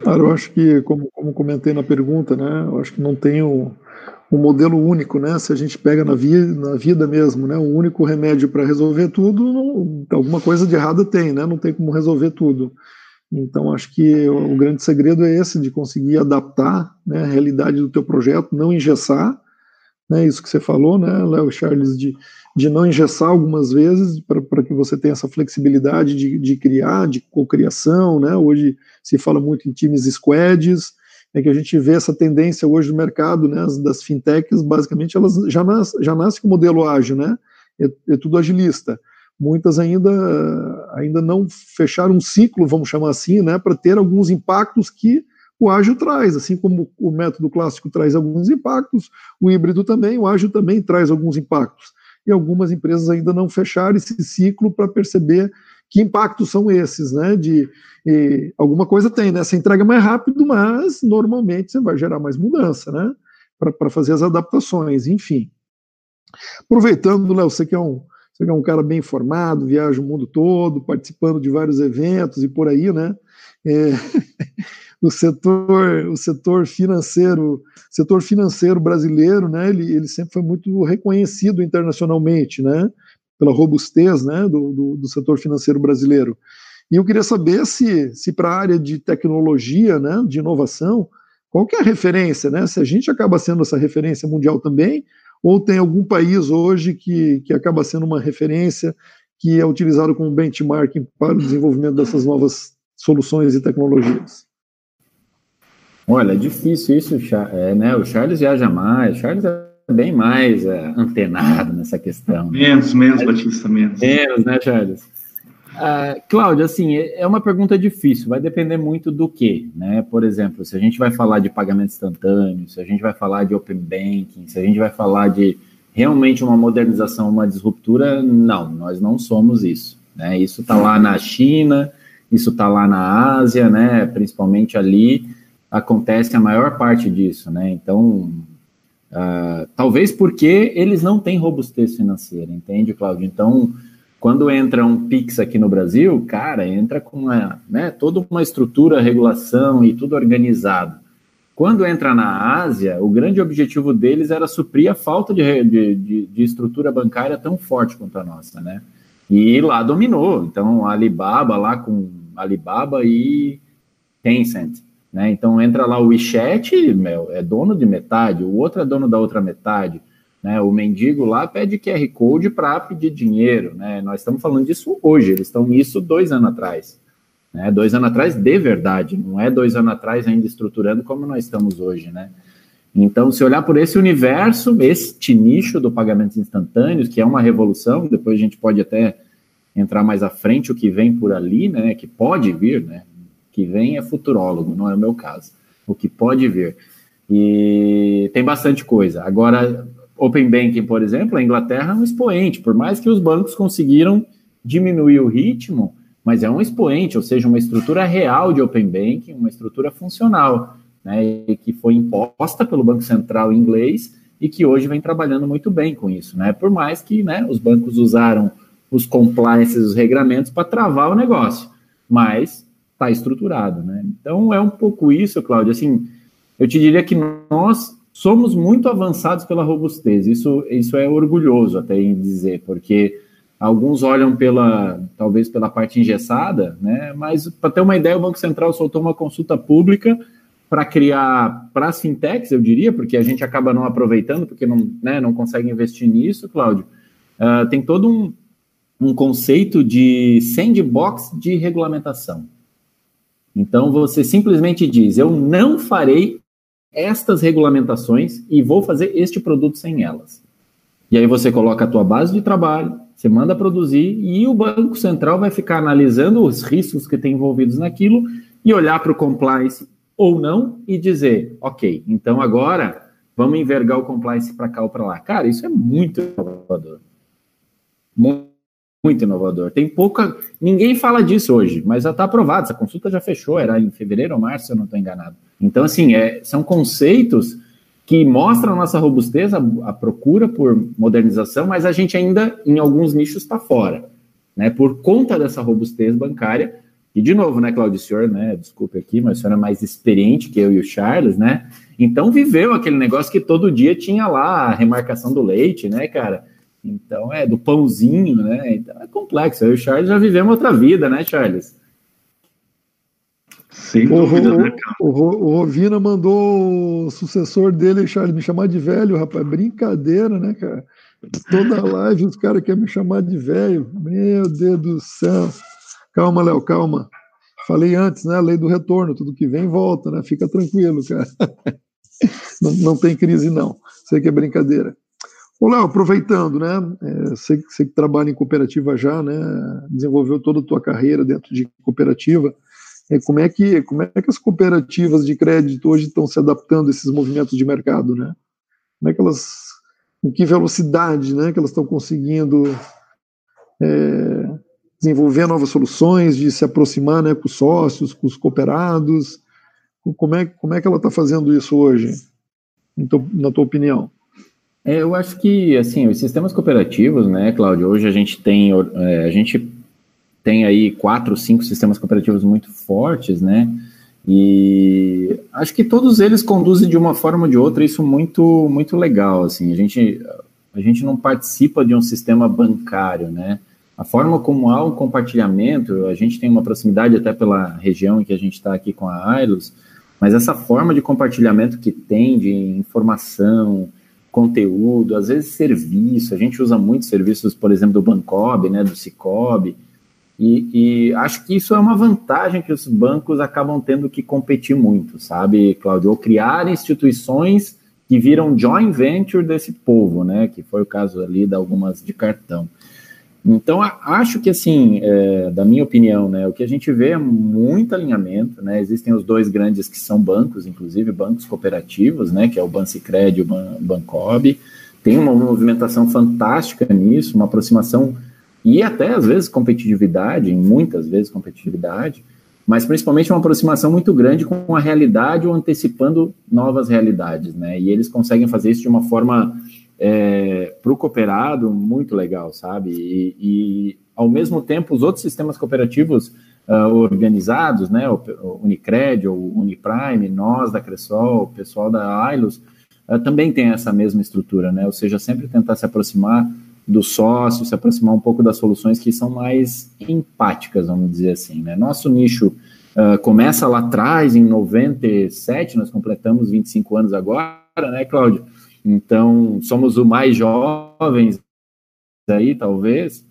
Claro, eu acho que, como, como comentei na pergunta, né, eu acho que não tem um, um modelo único, né? Se a gente pega na, vi, na vida mesmo, né, um único remédio para resolver tudo, não, alguma coisa de errado tem, né? Não tem como resolver tudo. Então, acho que o, o grande segredo é esse, de conseguir adaptar né, a realidade do teu projeto, não engessar, né, isso que você falou, né, Léo Charles, de, de não engessar algumas vezes para que você tenha essa flexibilidade de, de criar, de cocriação, né, hoje se fala muito em times squads, é que a gente vê essa tendência hoje no mercado, né, das fintechs, basicamente elas já, já nascem com o modelo ágil, né, é, é tudo agilista, muitas ainda ainda não fecharam um ciclo, vamos chamar assim, né, para ter alguns impactos que o ágil traz, assim como o método clássico traz alguns impactos, o híbrido também, o ágil também traz alguns impactos. E algumas empresas ainda não fecharam esse ciclo para perceber que impactos são esses, né? De alguma coisa tem, né? Você entrega mais rápido, mas normalmente você vai gerar mais mudança, né? Para fazer as adaptações, enfim. Aproveitando, Léo, você que é um você é um cara bem informado, viaja o mundo todo, participando de vários eventos e por aí, né? É, o setor, o setor financeiro, setor financeiro brasileiro, né, ele, ele sempre foi muito reconhecido internacionalmente, né, pela robustez, né, do, do, do setor financeiro brasileiro. E eu queria saber se, se para a área de tecnologia, né, de inovação, qual que é a referência, né? Se a gente acaba sendo essa referência mundial também, ou tem algum país hoje que, que acaba sendo uma referência que é utilizado como benchmarking para o desenvolvimento dessas novas soluções e tecnologias? Olha, é difícil isso, é, né? O Charles viaja mais, o Charles é bem mais é, antenado nessa questão. Menos, menos, Batista, menos. Menos, né, Charles? Ah, Cláudio, assim, é, é uma pergunta difícil, vai depender muito do que, né? Por exemplo, se a gente vai falar de pagamento instantâneo, se a gente vai falar de open banking, se a gente vai falar de realmente uma modernização, uma disruptura, não, nós não somos isso, né? Isso está lá na China, isso está lá na Ásia, né? Principalmente ali, acontece a maior parte disso, né? Então, uh, talvez porque eles não têm robustez financeira, entende, Cláudio? Então, quando entra um Pix aqui no Brasil, cara, entra com uma, né, toda uma estrutura, regulação e tudo organizado. Quando entra na Ásia, o grande objetivo deles era suprir a falta de, de, de estrutura bancária tão forte quanto a nossa, né? E lá dominou. Então, Alibaba lá com Alibaba e Tencent Né? Então entra lá o WeChat, meu, é dono de metade, o outro é dono da outra metade. Né? O mendigo lá pede QR Code para pedir dinheiro. Né? Nós estamos falando disso hoje, eles estão nisso dois anos atrás. Né? Dois anos atrás de verdade, não é dois anos atrás ainda estruturando como nós estamos hoje. Né? Então, se olhar por esse universo, este nicho do pagamentos instantâneos, que é uma revolução, depois a gente pode até entrar mais à frente o que vem por ali, né? Que pode vir, né? Que vem é futurólogo, não é o meu caso. O que pode vir. E tem bastante coisa. Agora, Open Banking, por exemplo, a Inglaterra é um expoente, por mais que os bancos conseguiram diminuir o ritmo, mas é um expoente, ou seja, uma estrutura real de Open Banking, uma estrutura funcional, né, que foi imposta pelo Banco Central inglês e que hoje vem trabalhando muito bem com isso, né, por mais que né, os bancos usaram os compliances, os regramentos para travar o negócio, mas está estruturado, né? Então é um pouco isso, Cláudio. Assim, eu te diria que nós somos muito avançados pela robustez. Isso, isso é orgulhoso até em dizer, porque alguns olham pela, talvez pela parte engessada, né? Mas para ter uma ideia, o Banco Central soltou uma consulta pública para criar para as fintechs, eu diria, porque a gente acaba não aproveitando, porque não, né, não consegue investir nisso, Cláudio. Uh, tem todo um, um conceito de sandbox de regulamentação. Então você simplesmente diz: eu não farei estas regulamentações e vou fazer este produto sem elas. E aí você coloca a tua base de trabalho, você manda produzir e o Banco Central vai ficar analisando os riscos que tem envolvidos naquilo e olhar para o compliance ou não e dizer, ok, então agora vamos envergar o compliance para cá ou para lá. Cara, isso é muito inovador. Muito muito inovador. Tem pouca. Ninguém fala disso hoje, mas já está aprovado. Essa consulta já fechou, era em fevereiro ou março, se eu não estou enganado. Então, assim, é, são conceitos que mostram a nossa robustez, a, a, procura por modernização, mas a gente ainda, em alguns nichos, está fora. Né, por conta dessa robustez bancária, e de novo, né, Claudio, senhor, né, desculpe aqui, mas o senhor é mais experiente que eu e o Charles, né, então viveu aquele negócio que todo dia tinha lá a remarcação do leite, né, cara, então, é do pãozinho, né? Então é complexo. Eu e o Charles já vivemos outra vida, né, Charles? Sem dúvida, o, né, cara? O, o, Rovina mandou o sucessor dele, Charles, me chamar de velho, rapaz. Brincadeira, né, cara? Toda live os caras querem me chamar de velho. Meu Deus do céu. Calma, Léo, calma. Falei antes, né? Lei do retorno, tudo que vem volta, né? Fica tranquilo, cara. Não, não tem crise, não. Sei que é brincadeira. Ô, Léo, aproveitando, né? É, você, você que trabalha em cooperativa já, né? Desenvolveu toda a tua carreira dentro de cooperativa. É, como, é que, como é que as cooperativas de crédito hoje estão se adaptando a esses movimentos de mercado, né? Como é que elas, com que velocidade, né? Que elas estão conseguindo é, desenvolver novas soluções, de se aproximar, né? Com os sócios, com os cooperados. Como é, como é que ela está fazendo isso hoje, na tua opinião? É, eu acho que, assim, os sistemas cooperativos, né, Cláudio, hoje a gente tem, é, a gente tem aí quatro, cinco sistemas cooperativos muito fortes, né, e acho que todos eles conduzem de uma forma ou de outra isso muito, muito legal, assim, a gente, a gente não participa de um sistema bancário, né, a forma como há um compartilhamento, a gente tem uma proximidade até pela região em que a gente está aqui com a Ailos, mas essa forma de compartilhamento que tem de informação, conteúdo, às vezes serviço. A gente usa muitos serviços, por exemplo, do Bancob, né, do Cicobi, e, e, acho que isso é uma vantagem que os bancos acabam tendo que competir muito, sabe, Claudio? Ou criar instituições que viram joint venture desse povo, né? Que foi o caso ali de algumas de cartão. Então, acho que, assim, é, da minha opinião, né, o que a gente vê é muito alinhamento, né, existem os dois grandes que são bancos, inclusive bancos cooperativos, né, que é o Bancicred e o Ban Bancob, tem uma movimentação fantástica nisso, uma aproximação e até, às vezes, competitividade, muitas vezes competitividade, mas principalmente uma aproximação muito grande com a realidade ou antecipando novas realidades, né, e eles conseguem fazer isso de uma forma é, para o cooperado muito legal, sabe? E, e, ao mesmo tempo, os outros sistemas cooperativos uh, organizados, né? O, o Unicred, o Uniprime, nós da Cressol, o pessoal da Ailos, uh, também tem essa mesma estrutura, né? Ou seja, sempre tentar se aproximar do sócio, se aproximar um pouco das soluções que são mais empáticas, vamos dizer assim, né? Nosso nicho Uh, começa lá atrás, em 97, nós completamos 25 anos agora, né, Cláudio? Então, somos os mais jovens aí, talvez,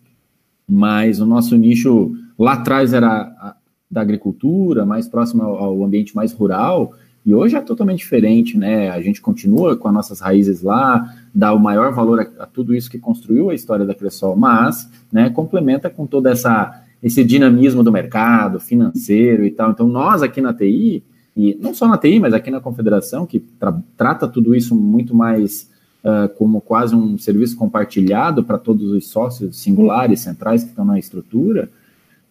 mas o nosso nicho lá atrás era a, da agricultura, mais próximo ao, ao, ambiente mais rural, e hoje é totalmente diferente, né? A gente continua com as nossas raízes lá, dá o maior valor a, a tudo isso que construiu a história da Cressol, mas, né, complementa com toda essa esse dinamismo do mercado financeiro e tal. Então, nós aqui na TI, e não só na TI, mas aqui na Confederação, que tra trata tudo isso muito mais uh, como quase um serviço compartilhado para todos os sócios singulares, centrais que estão na estrutura,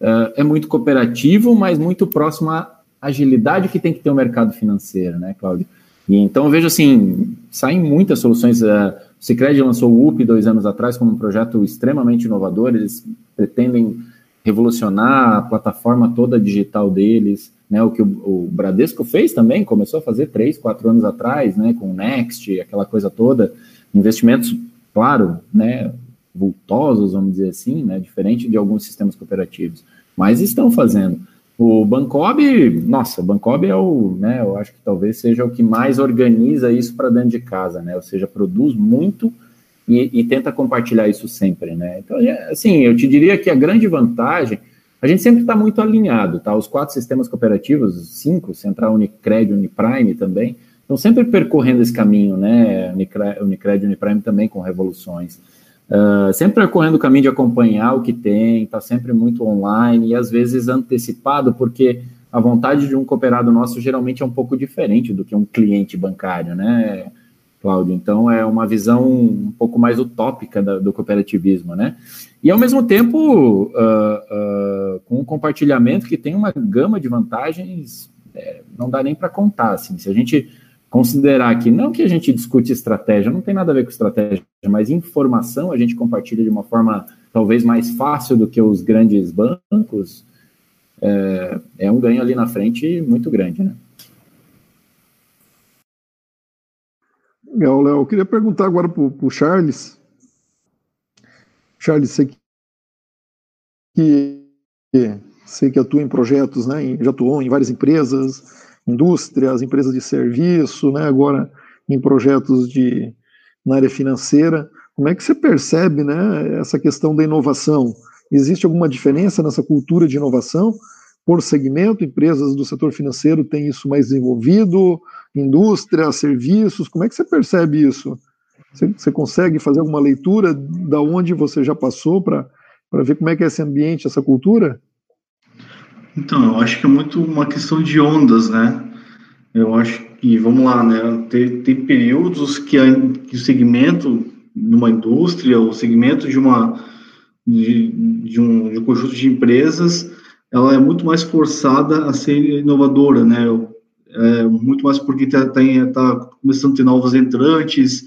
uh, é muito cooperativo, mas muito próximo à agilidade que tem que ter o mercado financeiro, né, Cláudio? E então vejo assim, saem muitas soluções. Uh, o Cicred lançou o UP dois anos atrás como um projeto extremamente inovador. Eles pretendem revolucionar a plataforma toda digital deles, né, o que o, o, Bradesco fez também, começou a fazer três, quatro anos atrás, né, com o Next, aquela coisa toda, investimentos, claro, né, vultosos, vamos dizer assim, né, diferente de alguns sistemas cooperativos, mas estão fazendo. O Bancob, nossa, o Bancob é o, né, eu acho que talvez seja o que mais organiza isso para dentro de casa, né, ou seja, produz muito e, e, tenta compartilhar isso sempre, né? Então, é, assim, eu te diria que a grande vantagem, a gente sempre está muito alinhado, tá? Os quatro sistemas cooperativos, cinco, Central, Unicred, Uniprime também, estão sempre percorrendo esse caminho, né? Unicred, Uniprime também com revoluções. Uh, sempre percorrendo o caminho de acompanhar o que tem, está sempre muito online e às vezes antecipado, porque a vontade de um cooperado nosso geralmente é um pouco diferente do que um cliente bancário, né? Cláudio. Então, é uma visão um pouco mais utópica da, do cooperativismo, né? E, ao mesmo tempo, uh, uh, com um compartilhamento que tem uma gama de vantagens, é, não dá nem para contar, assim. Se a gente considerar que, não que a gente discute estratégia, não tem nada a ver com estratégia, mas informação a gente compartilha de uma forma talvez mais fácil do que os grandes bancos, é, é um ganho ali na frente muito grande, né? Legal, Léo. Eu queria perguntar agora para o Charles. Charles, você que, sei que atua em projetos, né? Já atuou em várias empresas, indústrias, empresas de serviço, né? Agora em projetos de na área financeira. Como é que você percebe, né? Essa questão da inovação? Existe alguma diferença nessa cultura de inovação? Por segmento, empresas do setor financeiro têm isso mais desenvolvido, indústria, serviços, como é que você percebe isso? Você, você consegue fazer alguma leitura da onde você já passou para ver como é que é esse ambiente, essa cultura? Então, eu acho que é muito uma questão de ondas, né? Eu acho que, vamos lá, né? Tem, tem períodos que, a, que o segmento de uma indústria, o segmento de uma de, de, um, de um conjunto de empresas ela é muito mais forçada a ser inovadora, né? É, muito mais porque está tá, tá começando a ter novos entrantes,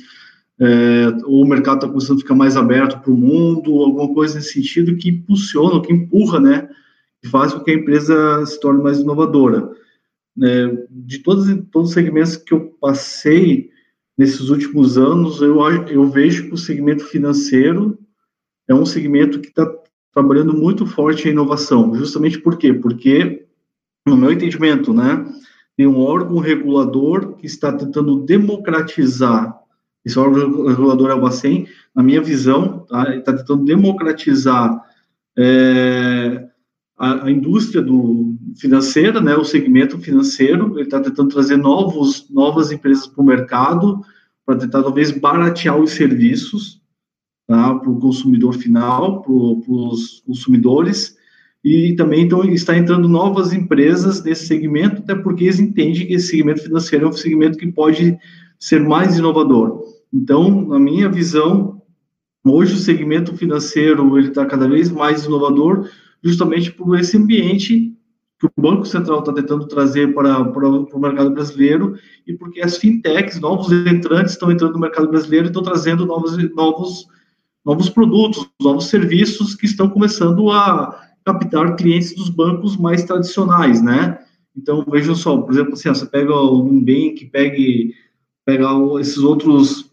é, ou o mercado está começando a ficar mais aberto para o mundo, alguma coisa nesse sentido que impulsiona, que empurra, né? Que faz com que a empresa se torne mais inovadora. É, de todos, todos os segmentos que eu passei nesses últimos anos, eu, eu vejo que o segmento financeiro é um segmento que está trabalhando muito forte em inovação. Justamente por quê? Porque, no meu entendimento, né, tem um órgão regulador que está tentando democratizar, esse órgão regulador é o Bacen, na minha visão, tá, está tentando democratizar é, a, a, indústria do, financeira, né, o segmento financeiro, ele está tentando trazer novos, novas empresas para o mercado, para tentar talvez baratear os serviços, tá, para o consumidor final, para os consumidores, e também então, está entrando novas empresas nesse segmento, até porque eles entendem que esse segmento financeiro é um segmento que pode ser mais inovador. Então, na minha visão, hoje o segmento financeiro ele está cada vez mais inovador, justamente por esse ambiente que o Banco Central está tentando trazer para, para, para, o mercado brasileiro e porque as fintechs, novos entrantes, estão entrando no mercado brasileiro e estão trazendo novos, novos novos produtos, novos serviços que estão começando a captar clientes dos bancos mais tradicionais, né? Então, vejam só, por exemplo, assim, você pega o Nubank, pegue, pega esses outros,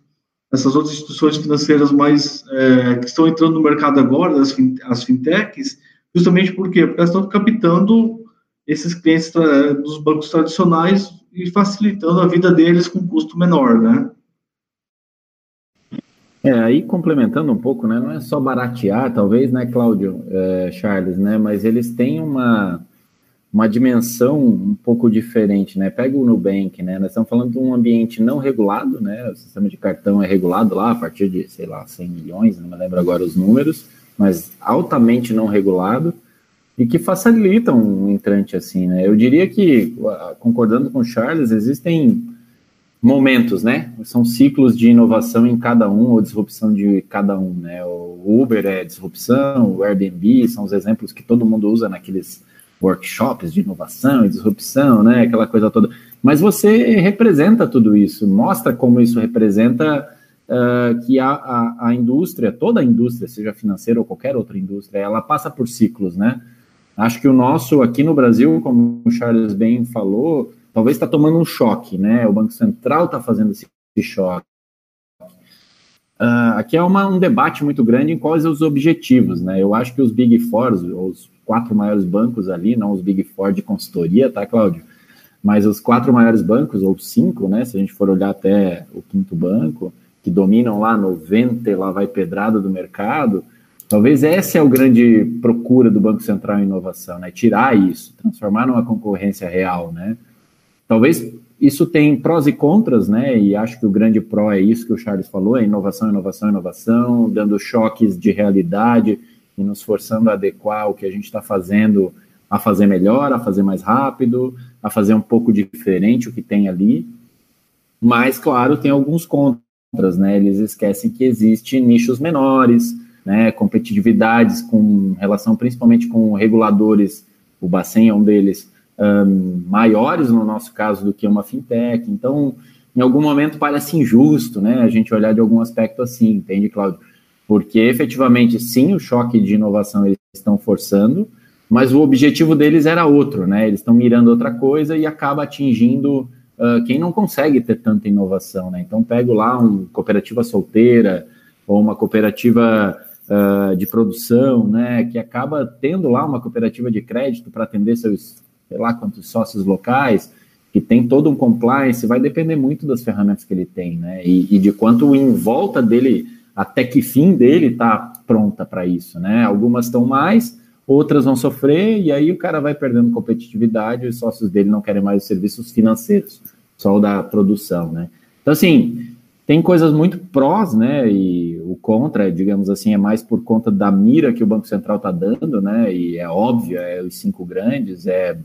essas outras instituições financeiras mais, é, que estão entrando no mercado agora, as, as fintechs, justamente por quê? Porque elas estão captando esses clientes dos bancos tradicionais e facilitando a vida deles com custo menor, né? É, aí complementando um pouco, né? Não é só baratear, talvez, né, Cláudio, é, Charles, né? Mas eles têm uma, uma dimensão um pouco diferente, né? Pega o Nubank, né? Nós estamos falando de um ambiente não regulado, né? O sistema de cartão é regulado lá a partir de, sei lá, 100 milhões, não me lembro agora os números, mas altamente não regulado e que facilitam um entrante assim, né? Eu diria que, concordando com o Charles, existem momentos, né? São ciclos de inovação em cada um, ou disrupção de cada um, né? O Uber é disrupção, o Airbnb são os exemplos que todo mundo usa naqueles workshops de inovação e disrupção, né? Aquela coisa toda. Mas você representa tudo isso, mostra como isso representa uh, que a, a, a, indústria, toda a indústria, seja financeira ou qualquer outra indústria, ela passa por ciclos, né? Acho que o nosso aqui no Brasil, como o Charles bem falou, talvez está tomando um choque, né? O Banco Central está fazendo esse choque. Uh, aqui é uma, um debate muito grande em quais os objetivos, né? Eu acho que os Big Four, os quatro maiores bancos ali, não os Big Four de consultoria, tá, Cláudio? Mas os quatro maiores bancos, ou cinco, né? Se a gente for olhar até o quinto banco, que dominam lá 90, lá vai pedrada do mercado, talvez essa é o grande procura do Banco Central em inovação, né? Tirar isso, transformar numa concorrência real, né? Talvez isso tem prós e contras, né? E acho que o grande pró é isso que o Charles falou: é inovação, inovação, inovação, dando choques de realidade e nos forçando a adequar o que a gente está fazendo a fazer melhor, a fazer mais rápido, a fazer um pouco diferente o que tem ali. Mas, claro, tem alguns contras, né? Eles esquecem que existe nichos menores, né? Competitividades com relação principalmente com reguladores, o Bacen é um deles, maiores no nosso caso do que uma fintech. Então, em algum momento parece injusto, né? A gente olhar de algum aspecto assim, entende, Cláudio? porque efetivamente, sim, o choque de inovação eles estão forçando, mas o objetivo deles era outro, né? Eles estão mirando outra coisa e acaba atingindo uh, quem não consegue ter tanta inovação, né? Então, pego lá uma cooperativa solteira ou uma cooperativa uh, de produção, né? Que acaba tendo lá uma cooperativa de crédito para atender seus, sei lá quantos sócios locais, que tem todo um compliance, vai depender muito das ferramentas que ele tem, né? E, e de quanto em volta dele até que fim dele está pronta para isso, né? Algumas estão mais, outras vão sofrer, e aí o cara vai perdendo competitividade, os sócios dele não querem mais os serviços financeiros, só o da produção, né? Então, assim, tem coisas muito prós, né? E o contra, digamos assim, é mais por conta da mira que o Banco Central está dando, né? E é óbvio, é os cinco grandes, é,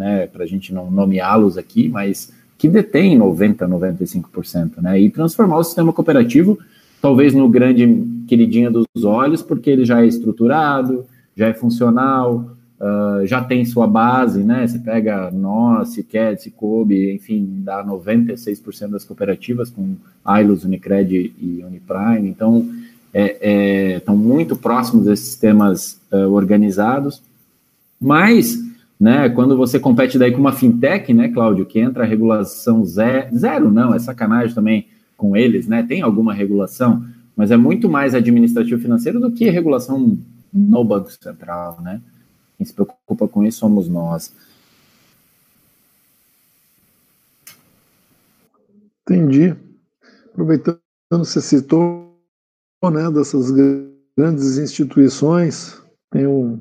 né, para a gente não nomeá-los aqui, mas que detém 90, 95%, né? E transformar o sistema cooperativo talvez no grande queridinho dos olhos, porque ele já é estruturado, já é funcional, uh, já tem sua base, né? Você pega nós, Ciqued, Cicobi, enfim, dá 96% das cooperativas com Ailos, Unicred e Uniprime, então é, é, estão muito próximos desses sistemas uh, organizados, mas né, quando você compete daí com uma fintech, né, Cláudio, que entra a regulação zero, zero não, é sacanagem também, com eles, né? Tem alguma regulação, mas é muito mais administrativo financeiro do que regulação no Banco Central, né? Quem se preocupa com isso somos nós. Entendi. Aproveitando, você citou, né, dessas grandes instituições, tem um,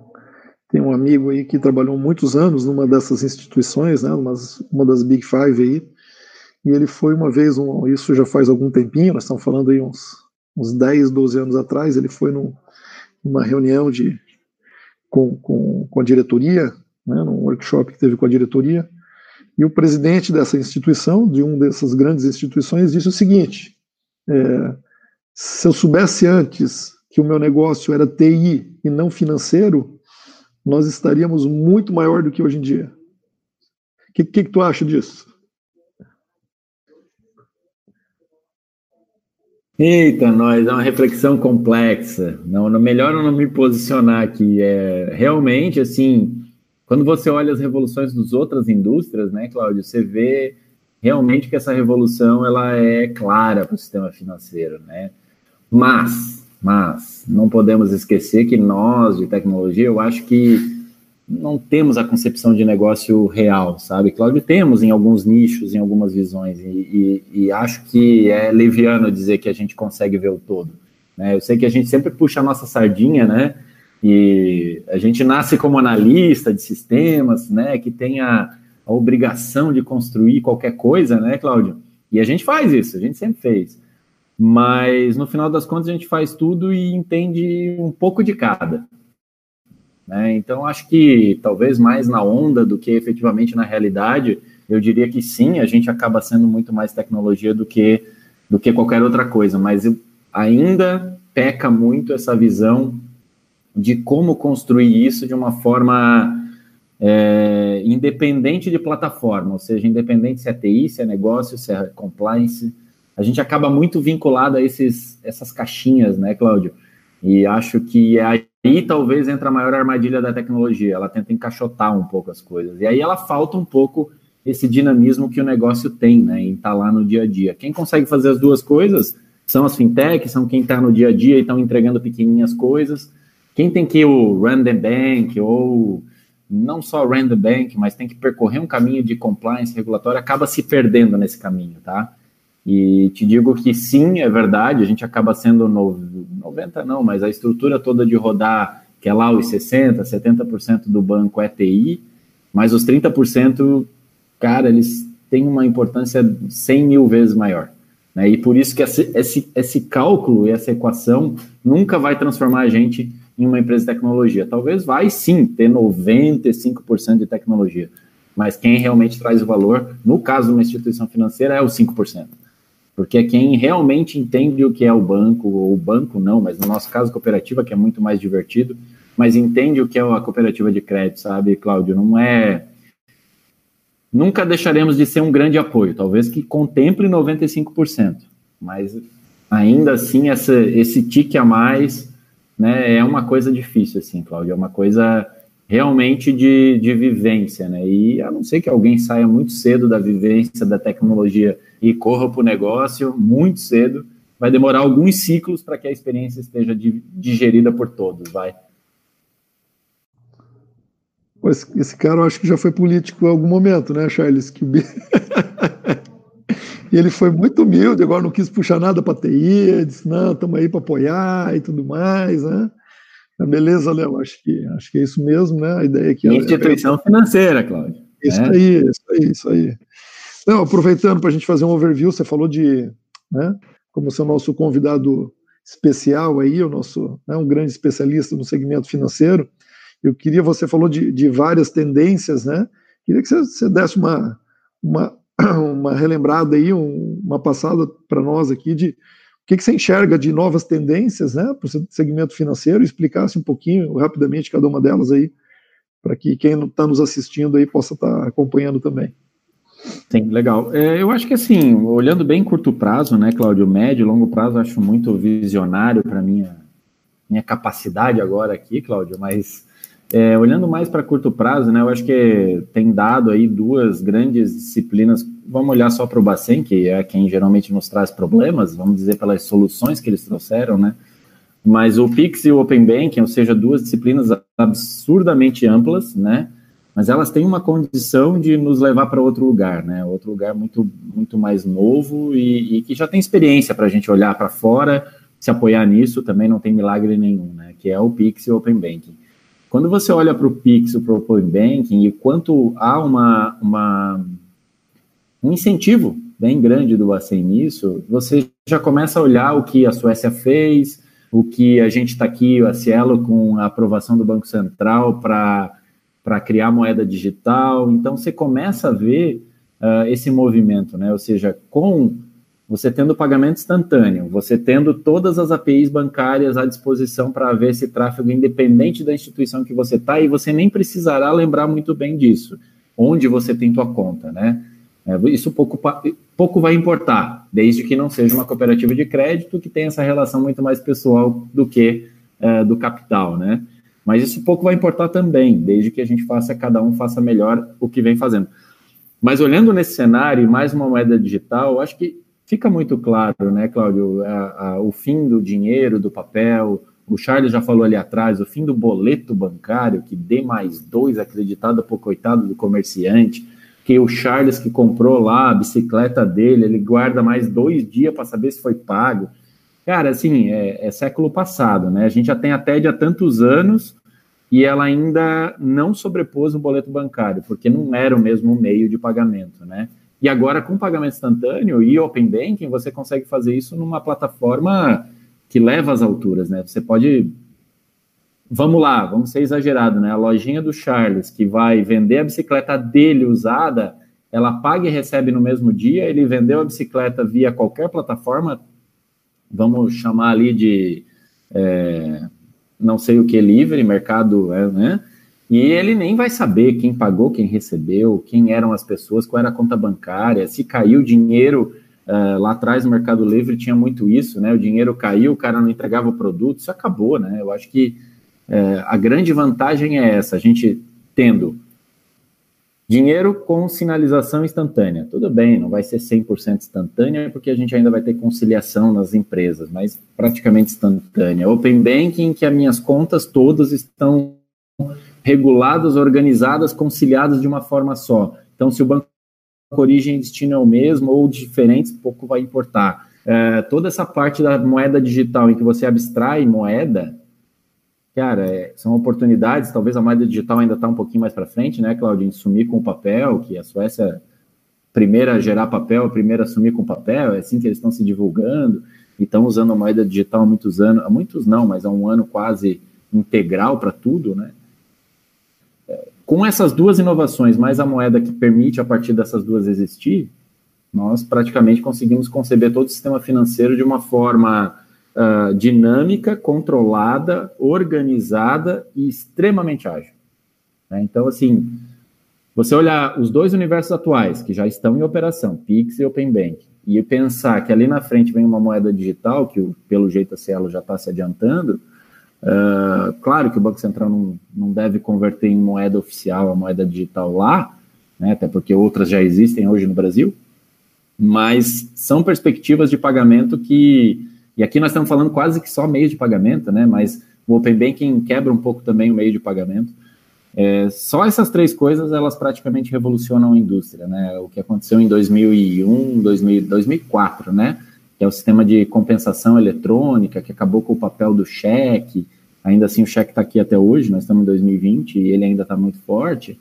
tem um amigo aí que trabalhou muitos anos numa dessas instituições, né, uma, das Big Five aí, e ele foi uma vez, um, isso já faz algum tempinho, nós estamos falando aí uns, uns 10, 12 anos atrás, ele foi num, numa reunião de, com, com, com a diretoria, né, num workshop que teve com a diretoria, e o presidente dessa instituição, de uma dessas grandes instituições, disse o seguinte: é, se eu soubesse antes que o meu negócio era TI e não financeiro, nós estaríamos muito maior do que hoje em dia. O que, que, que tu acha disso? Eita, nós, é uma reflexão complexa. Não, não melhor eu não me posicionar aqui. É realmente assim, quando você olha as revoluções das outras indústrias, né, Cláudio, você vê realmente que essa revolução ela é clara para o sistema financeiro, né? Mas, mas não podemos esquecer que nós de tecnologia, eu acho que não temos a concepção de negócio real, sabe? Claro temos em alguns nichos, em algumas visões, e, e, e, acho que é leviano dizer que a gente consegue ver o todo. Né? Eu sei que a gente sempre puxa a nossa sardinha, né? E a gente nasce como analista de sistemas, né? Que tem a, a obrigação de construir qualquer coisa, né, Cláudio? E a gente faz isso, a gente sempre fez. Mas no final das contas a gente faz tudo e entende um pouco de cada. Né? Então, acho que talvez mais na onda do que efetivamente na realidade, eu diria que sim, a gente acaba sendo muito mais tecnologia do que, do que qualquer outra coisa, mas ainda peca muito essa visão de como construir isso de uma forma é, independente de plataforma, ou seja, independente se é TI, se é negócio, se é compliance, a gente acaba muito vinculado a esses, essas caixinhas, né, Cláudio? E acho que é aí talvez entra a maior armadilha da tecnologia, ela tenta encaixotar um pouco as coisas. E aí ela falta um pouco esse dinamismo que o negócio tem, né, em estar tá lá no dia a dia. Quem consegue fazer as duas coisas são as fintechs, são quem está no dia a dia e estão entregando pequenininhas coisas. Quem tem que o the bank ou não só the bank, mas tem que percorrer um caminho de compliance regulatório, acaba se perdendo nesse caminho, tá? E te digo que sim, é verdade, a gente acaba sendo no, 90 não, mas a estrutura toda de rodar, que é lá os 60%, 70% do banco é TI, mas os 30%, cara, eles têm uma importância 100 mil vezes maior. Né? E por isso que esse, esse, esse cálculo e essa equação nunca vai transformar a gente em uma empresa de tecnologia. Talvez vai sim ter 95% de tecnologia, mas quem realmente traz o valor, no caso de uma instituição financeira, é os 5% porque é quem realmente entende o que é o banco, ou banco não, mas no nosso caso, cooperativa, que é muito mais divertido, mas entende o que é a cooperativa de crédito, sabe, Cláudio? Não é. Nunca deixaremos de ser um grande apoio, talvez que contemple 95%, mas ainda assim, essa, esse tique a mais né, é uma coisa difícil, assim, Cláudio, é uma coisa realmente de, de vivência, né? E a não ser que alguém saia muito cedo da vivência da tecnologia e corra para o negócio muito cedo, vai demorar alguns ciclos para que a experiência esteja digerida por todos, vai. Esse, cara eu acho que já foi político em algum momento, né, Charles? Que... e ele foi muito humilde, agora não quis puxar nada para TI, disse, não, estamos aí para apoiar e tudo mais, né? Beleza, Léo, acho que, acho que é isso mesmo, né? A ideia aqui é Instituição financeira, Cláudio. Isso né? aí, isso aí, isso aí. Não, aproveitando para a gente fazer um overview, você falou de, né, como seu nosso convidado especial aí, o nosso, né, um grande especialista no segmento financeiro. Eu queria, você falou de, de várias tendências, né? Queria que você, você desse uma, uma, uma relembrada aí, um, uma passada para nós aqui de que, que você enxerga de novas tendências né, para o segmento financeiro? Explicasse um pouquinho, rapidamente, cada uma delas aí, para que quem está nos assistindo aí possa estar tá acompanhando também. Sim, legal. É, eu acho que assim, olhando bem curto prazo, né, Cláudio, médio longo prazo, acho muito visionário para minha minha capacidade agora aqui, Cláudio, mas é, olhando mais para curto prazo, né, eu acho que tem dado aí duas grandes disciplinas. Vamos olhar só para o Bacen, que é quem geralmente nos traz problemas, vamos dizer pelas soluções que eles trouxeram, né? Mas o Pix e o Open Banking, ou seja, duas disciplinas absurdamente amplas, né? Mas elas têm uma condição de nos levar para outro lugar, né? Outro lugar muito, muito mais novo e, e que já tem experiência para a gente olhar para fora, se apoiar nisso, também não tem milagre nenhum, né? Que é o Pix e o Open Banking. Quando você olha para o Pix, para o Open Banking, e quanto há uma, uma, um incentivo bem grande do Bacen nisso, você já começa a olhar o que a Suécia fez, o que a gente está aqui, a Cielo, com a aprovação do Banco Central para criar moeda digital. Então, você começa a ver uh, esse movimento, né? Ou seja, com você tendo pagamento instantâneo, você tendo todas as APIs bancárias à disposição para ver esse tráfego independente da instituição que você está, e você nem precisará lembrar muito bem disso, onde você tem tua conta, né? É, isso pouco, pouco vai importar, desde que não seja uma cooperativa de crédito que tenha essa relação muito mais pessoal do que é, do capital, né? Mas isso pouco vai importar também, desde que a gente faça, cada um faça melhor o que vem fazendo. Mas olhando nesse cenário, mais uma moeda digital, acho que fica muito claro, né, Cláudio, a, a, o fim do dinheiro, do papel, o Charles já falou ali atrás, o fim do boleto bancário, que dê mais dois acreditado por coitado do comerciante, que o Charles que comprou lá a bicicleta dele, ele guarda mais dois dias para saber se foi pago. Cara, assim, é, é, século passado, né? A gente já tem a TED há tantos anos e ela ainda não sobrepôs o boleto bancário, porque não era o mesmo meio de pagamento, né? E agora, com pagamento instantâneo e Open Banking, você consegue fazer isso numa plataforma que leva às alturas, né? Você pode. Vamos lá, vamos ser exagerado, né? A lojinha do Charles, que vai vender a bicicleta dele usada, ela paga e recebe no mesmo dia. Ele vendeu a bicicleta via qualquer plataforma, vamos chamar ali de. É, não sei o que livre, mercado, é, né? E ele nem vai saber quem pagou, quem recebeu, quem eram as pessoas, qual era a conta bancária, se caiu dinheiro. Uh, lá atrás no Mercado Livre tinha muito isso, né? O dinheiro caiu, o cara não entregava o produto, isso acabou, né? Eu acho que uh, a grande vantagem é essa, a gente tendo dinheiro com sinalização instantânea. Tudo bem, não vai ser 100% instantânea, porque a gente ainda vai ter conciliação nas empresas, mas praticamente instantânea. Open Banking, que as minhas contas todas estão reguladas, organizadas, conciliadas de uma forma só. Então, se o banco origem e destino é o mesmo ou diferentes, pouco vai importar. É, toda essa parte da moeda digital em que você abstrai moeda, cara, é, são oportunidades. Talvez a moeda digital ainda está um pouquinho mais para frente, né, Claudio, em sumir com o papel, que a Suécia é primeira a gerar papel, a primeira a sumir com papel, é assim que eles estão se divulgando e estão usando a moeda digital há muitos anos, há muitos não, mas há um ano quase integral para tudo, né? Com essas duas inovações, mais a moeda que permite a partir dessas duas existir, nós praticamente conseguimos conceber todo o sistema financeiro de uma forma uh, dinâmica, controlada, organizada e extremamente ágil. Né? Então, assim, você olhar os dois universos atuais que já estão em operação, Pix e Open Bank, e pensar que ali na frente vem uma moeda digital, que pelo jeito a Cielo já está se adiantando, Uh, claro que o Banco Central não, não deve converter em moeda oficial a moeda digital lá, né, até porque outras já existem hoje no Brasil, mas são perspectivas de pagamento que, e aqui nós estamos falando quase que só meio de pagamento, né, mas o Open Banking quebra um pouco também o meio de pagamento. É, só essas três coisas, elas praticamente revolucionam a indústria, né, o que aconteceu em 2001, 2000, 2004, né, que é o sistema de compensação eletrônica, que acabou com o papel do cheque. Ainda assim, o cheque está aqui até hoje, nós estamos em 2020 e ele ainda está muito forte.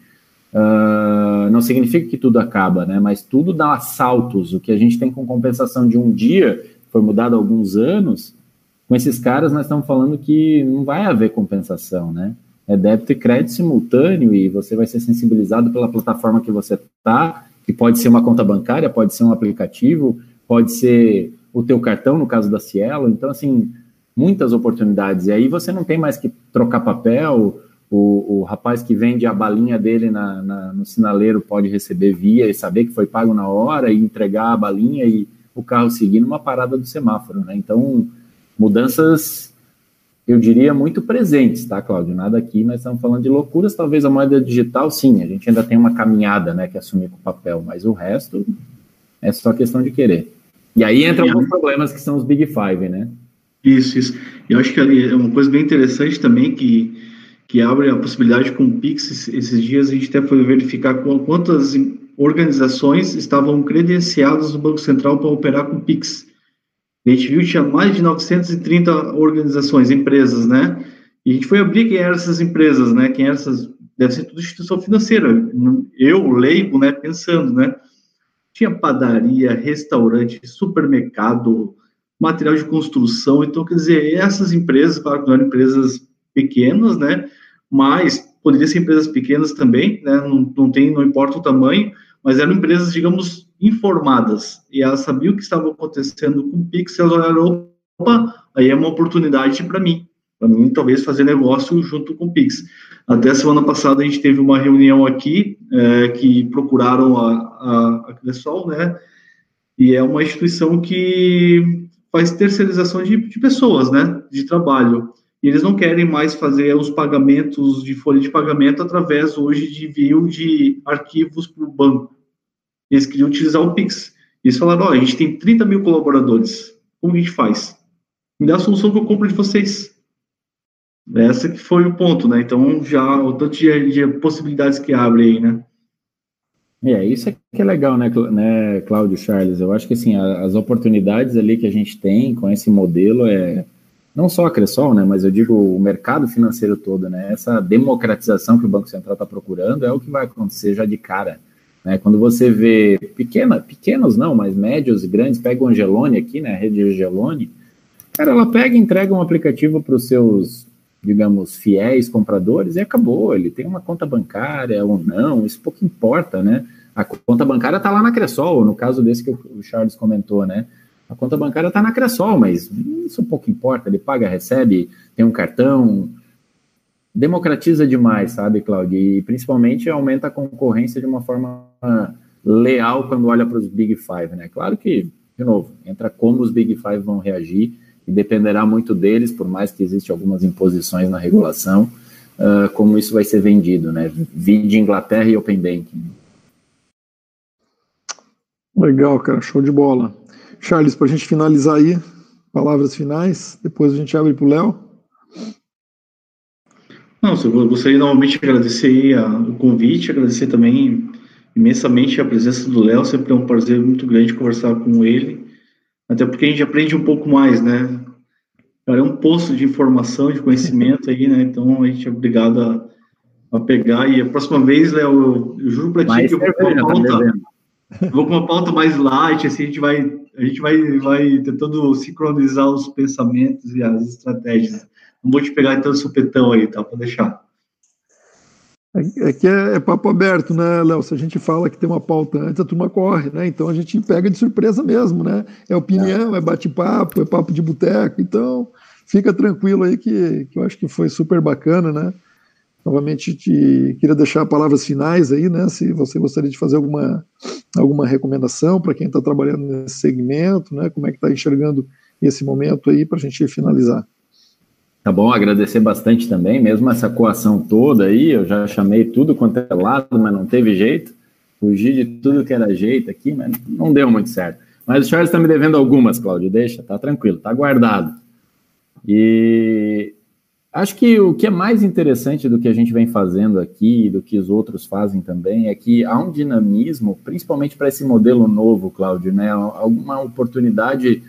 Uh, não significa que tudo acaba, né? Mas tudo dá saltos. O que a gente tem com compensação de um dia, foi mudado há alguns anos, com esses caras nós estamos falando que não vai haver compensação, né? É débito e crédito simultâneo e você vai ser sensibilizado pela plataforma que você está, que pode ser uma conta bancária, pode ser um aplicativo, pode ser o teu cartão, no caso da Cielo. Então, assim, muitas oportunidades. E aí você não tem mais que trocar papel, o, o rapaz que vende a balinha dele na, na, no sinaleiro pode receber via e saber que foi pago na hora e entregar a balinha e o carro seguir numa parada do semáforo, né? Então, mudanças, eu diria, muito presentes, tá, Cláudio? Nada aqui, nós estamos falando de loucuras, talvez a moeda digital, sim, a gente ainda tem uma caminhada, né, que assumir com o papel, mas o resto é só questão de querer. E aí entram alguns problemas que são os Big Five, né? Isso, isso. Eu acho que é uma coisa bem interessante também que, que abre a possibilidade com o Pix. Esses dias a gente até foi verificar quantas organizações estavam credenciadas no Banco Central para operar com Pix. A gente viu que tinha mais de 930 organizações, empresas, né? E a gente foi abrir quem eram essas empresas, né? Quem eram essas. Deve ser tudo instituição financeira. Eu, leigo, né? Pensando, né? tinha padaria, restaurante, supermercado, material de construção. Então, quer dizer, essas empresas, claro que não eram empresas pequenas, né? Mas poderiam ser empresas pequenas também, né? Não, não tem, não importa o tamanho, mas eram empresas, digamos, informadas. E elas sabiam o que estava acontecendo com o Pix, elas olharam, opa, aí é uma oportunidade para mim para mim, talvez fazer negócio junto com o Pix. Até semana passada a gente teve uma reunião aqui é, que procuraram a, a, a Cressol, né? E é uma instituição que faz terceirização de, de pessoas, né? De trabalho. E eles não querem mais fazer os pagamentos de folha de pagamento através hoje de envio de arquivos para o banco. Eles queriam utilizar o Pix. Eles falaram: ó, oh, a gente tem 30 mil colaboradores. Como a gente faz? Me dá a solução que eu compro de vocês. Essa que foi o ponto, né? Então, já o tanto de, de possibilidades que abre aí, né? É, isso é que é legal, né, né, Cláudio Charles? Eu acho que assim, as oportunidades ali que a gente tem com esse modelo é não só a Cressol, né, mas eu digo o mercado financeiro todo, né? Essa democratização que o Banco Central está procurando é o que vai acontecer já de cara. Né? Quando você vê pequena, pequenos não, mas médios e grandes, pega o Angelone aqui, né, a rede Angelone, cara, ela pega e entrega um aplicativo para os seus digamos, fiéis compradores e acabou. Ele tem uma conta bancária ou não, isso pouco importa, né? A conta bancária está lá na Cressol, no caso desse que o Charles comentou, né? A conta bancária está na Cressol, mas isso pouco importa. Ele paga, recebe, tem um cartão. Democratiza demais, sabe, Claudio? E principalmente aumenta a concorrência de uma forma leal quando olha para os Big Five, né? Claro que, de novo, entra como os Big Five vão reagir e dependerá muito deles, por mais que existam algumas imposições na regulação, uh, como isso vai ser vendido, né? Vide Inglaterra e Open Banking. Legal, cara, show de bola. Charles, para a gente finalizar aí, palavras finais, depois a gente abre para o Léo. Não, eu gostaria novamente de agradecer a, o convite, agradecer também imensamente a presença do Léo, sempre é um prazer muito grande conversar com ele até porque a gente aprende um pouco mais, né? Cara, é um poço de informação, de conhecimento aí, né? Então a gente é obrigado a, a pegar. E a próxima vez, Léo, eu, eu juro para ti que eu vou pauta, vou com uma pauta mais light, assim, a gente vai, a gente vai, vai tentando sincronizar os pensamentos e as estratégias. Não vou te pegar tanto supetão aí, tá? Pode deixar. É, é que é, é, papo aberto, né, Léo? Se a gente fala que tem uma pauta antes, a turma corre, né? Então a gente pega de surpresa mesmo, né? É opinião, é, é bate-papo, é papo de boteco. Então fica tranquilo aí que, que eu acho que foi super bacana, né? Novamente, te, queria deixar palavras finais aí, né? Se você gostaria de fazer alguma, alguma recomendação para quem está trabalhando nesse segmento, né? Como é que está enxergando esse momento aí para a gente finalizar. Tá bom, agradecer bastante também, mesmo essa coação toda aí, eu já chamei tudo quanto é lado, mas não teve jeito. Fugi de tudo que era jeito aqui, mas não deu muito certo. Mas o Charles está me devendo algumas, Cláudio, deixa, tá tranquilo, tá guardado. E acho que o que é mais interessante do que a gente vem fazendo aqui, do que os outros fazem também, é que há um dinamismo, principalmente para esse modelo novo, Cláudio, né? Alguma oportunidade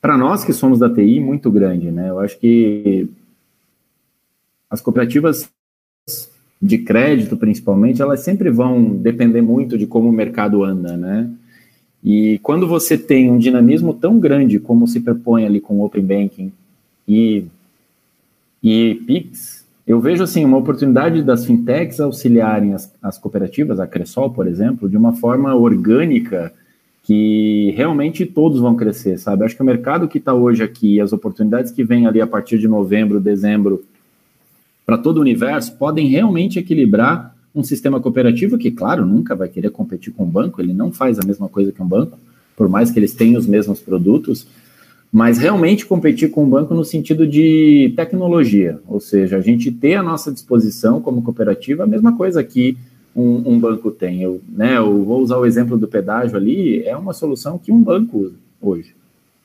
para nós que somos da TI, muito grande, né? Eu acho que as cooperativas de crédito, principalmente, elas sempre vão depender muito de como o mercado anda, né? E quando você tem um dinamismo tão grande como se propõe ali com o Open Banking e, e PIX, eu vejo assim uma oportunidade das fintechs auxiliarem as, as cooperativas, a Cressol, por exemplo, de uma forma orgânica, que realmente todos vão crescer, sabe? Acho que o mercado que está hoje aqui, as oportunidades que vêm ali a partir de novembro, dezembro, para todo o universo, podem realmente equilibrar um sistema cooperativo que, claro, nunca vai querer competir com o banco, ele não faz a mesma coisa que um banco, por mais que eles tenham os mesmos produtos, mas realmente competir com o banco no sentido de tecnologia, ou seja, a gente ter à nossa disposição como cooperativa a mesma coisa que um, um, banco tem. Eu, né, eu vou usar o exemplo do pedágio ali, é uma solução que um banco usa hoje.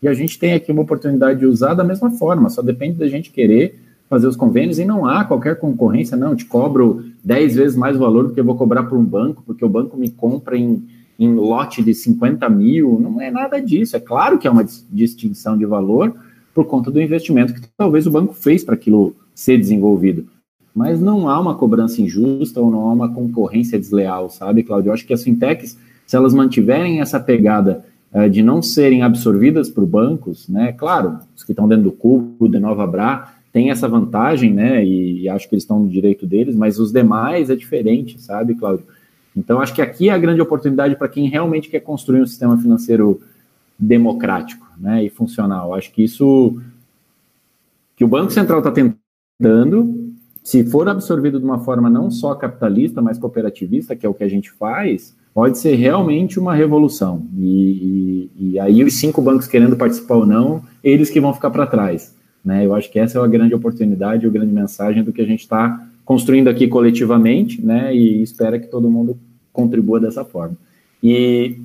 E a gente tem aqui uma oportunidade de usar da mesma forma, só depende da gente querer fazer os convênios e não há qualquer concorrência, não, te cobro 10 vezes mais valor do que eu vou cobrar para um banco, porque o banco me compra em, em lote de 50 mil, não é nada disso. É claro que é uma distinção de valor por conta do investimento que talvez o banco fez para aquilo ser desenvolvido mas não há uma cobrança injusta ou não há uma concorrência desleal, sabe, Claudio? Eu acho que as fintechs, se elas mantiverem essa pegada uh, de não serem absorvidas por bancos, né, claro, os que estão dentro do cubo, de Nova Bra, tem essa vantagem, né, e, e acho que eles estão no direito deles, mas os demais é diferente, sabe, Claudio? Então, acho que aqui é a grande oportunidade para quem realmente quer construir um sistema financeiro democrático né, e funcional. Acho que isso que o Banco Central está tentando, se for absorvido de uma forma não só capitalista, mas cooperativista, que é o que a gente faz, pode ser realmente uma revolução. E, e, e aí os cinco bancos querendo participar ou não, eles que vão ficar para trás. Né? Eu acho que essa é a grande oportunidade, a grande mensagem do que a gente está construindo aqui coletivamente, né? E espera que todo mundo contribua dessa forma. E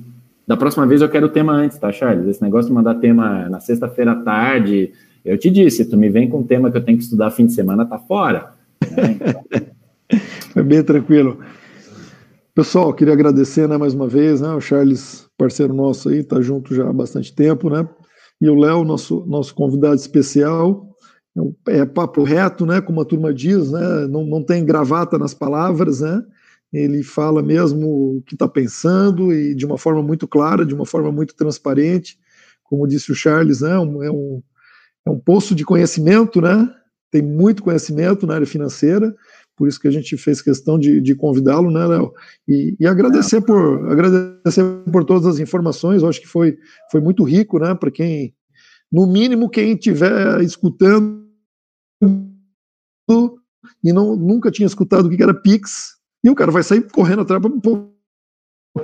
da próxima vez eu quero o tema antes, tá, Charles? Esse negócio de mandar tema na sexta-feira à tarde, Eu te disse, tu me vem com um tema que eu tenho que estudar fim de semana, tá fora. Né? Então... Foi bem tranquilo. Pessoal, queria agradecer né, mais uma vez, né, o Charles, parceiro nosso aí, está junto já há bastante tempo, né? E o Léo, nosso, nosso convidado especial, é, é papo reto, né? Como a turma diz, né? Não, não tem gravata nas palavras, né? Ele fala mesmo o que está pensando e de uma forma muito clara, de uma forma muito transparente. Como disse o Charles, né? É, um, é um poço de conhecimento, né? Tem muito conhecimento na área financeira por isso que a gente fez questão de, de convidá-lo, né, Léo? E, e, agradecer por agradecer por todas as informações. Eu acho que foi, foi muito rico, né? Para quem, no mínimo, quem estiver escutando e não, nunca tinha escutado o que era Pix, e o cara vai sair correndo atrás para pô,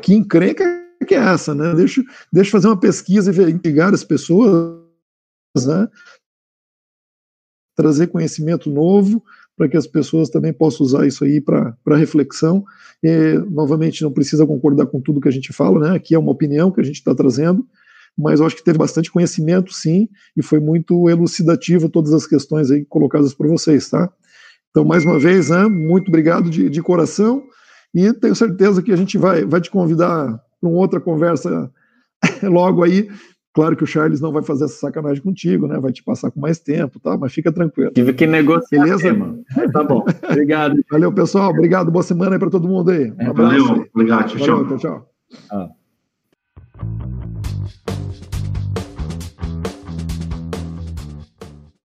que encrenca que é essa, né? Deixa, deixa fazer uma pesquisa e investigar as pessoas, né? Trazer conhecimento novo, para que as pessoas também possam usar isso aí para reflexão. E, novamente, não precisa concordar com tudo que a gente fala, né? Aqui é uma opinião que a gente está trazendo, mas eu acho que teve bastante conhecimento, sim, e foi muito elucidativo todas as questões aí colocadas por vocês, tá? Então, mais uma vez, né, muito obrigado de, de coração e tenho certeza que a gente vai, vai te convidar para uma outra conversa logo aí Claro que o Charles não vai fazer essa sacanagem contigo, né? Vai te passar com mais tempo, tá? Mas fica tranquilo. Tive que negociar, Beleza? mano. Tá bom. Obrigado. Valeu, pessoal. Obrigado. Boa semana aí para todo mundo aí. Um abraço. Valeu. Obrigado. Tchau, Valeu, tchau. tchau. Ah.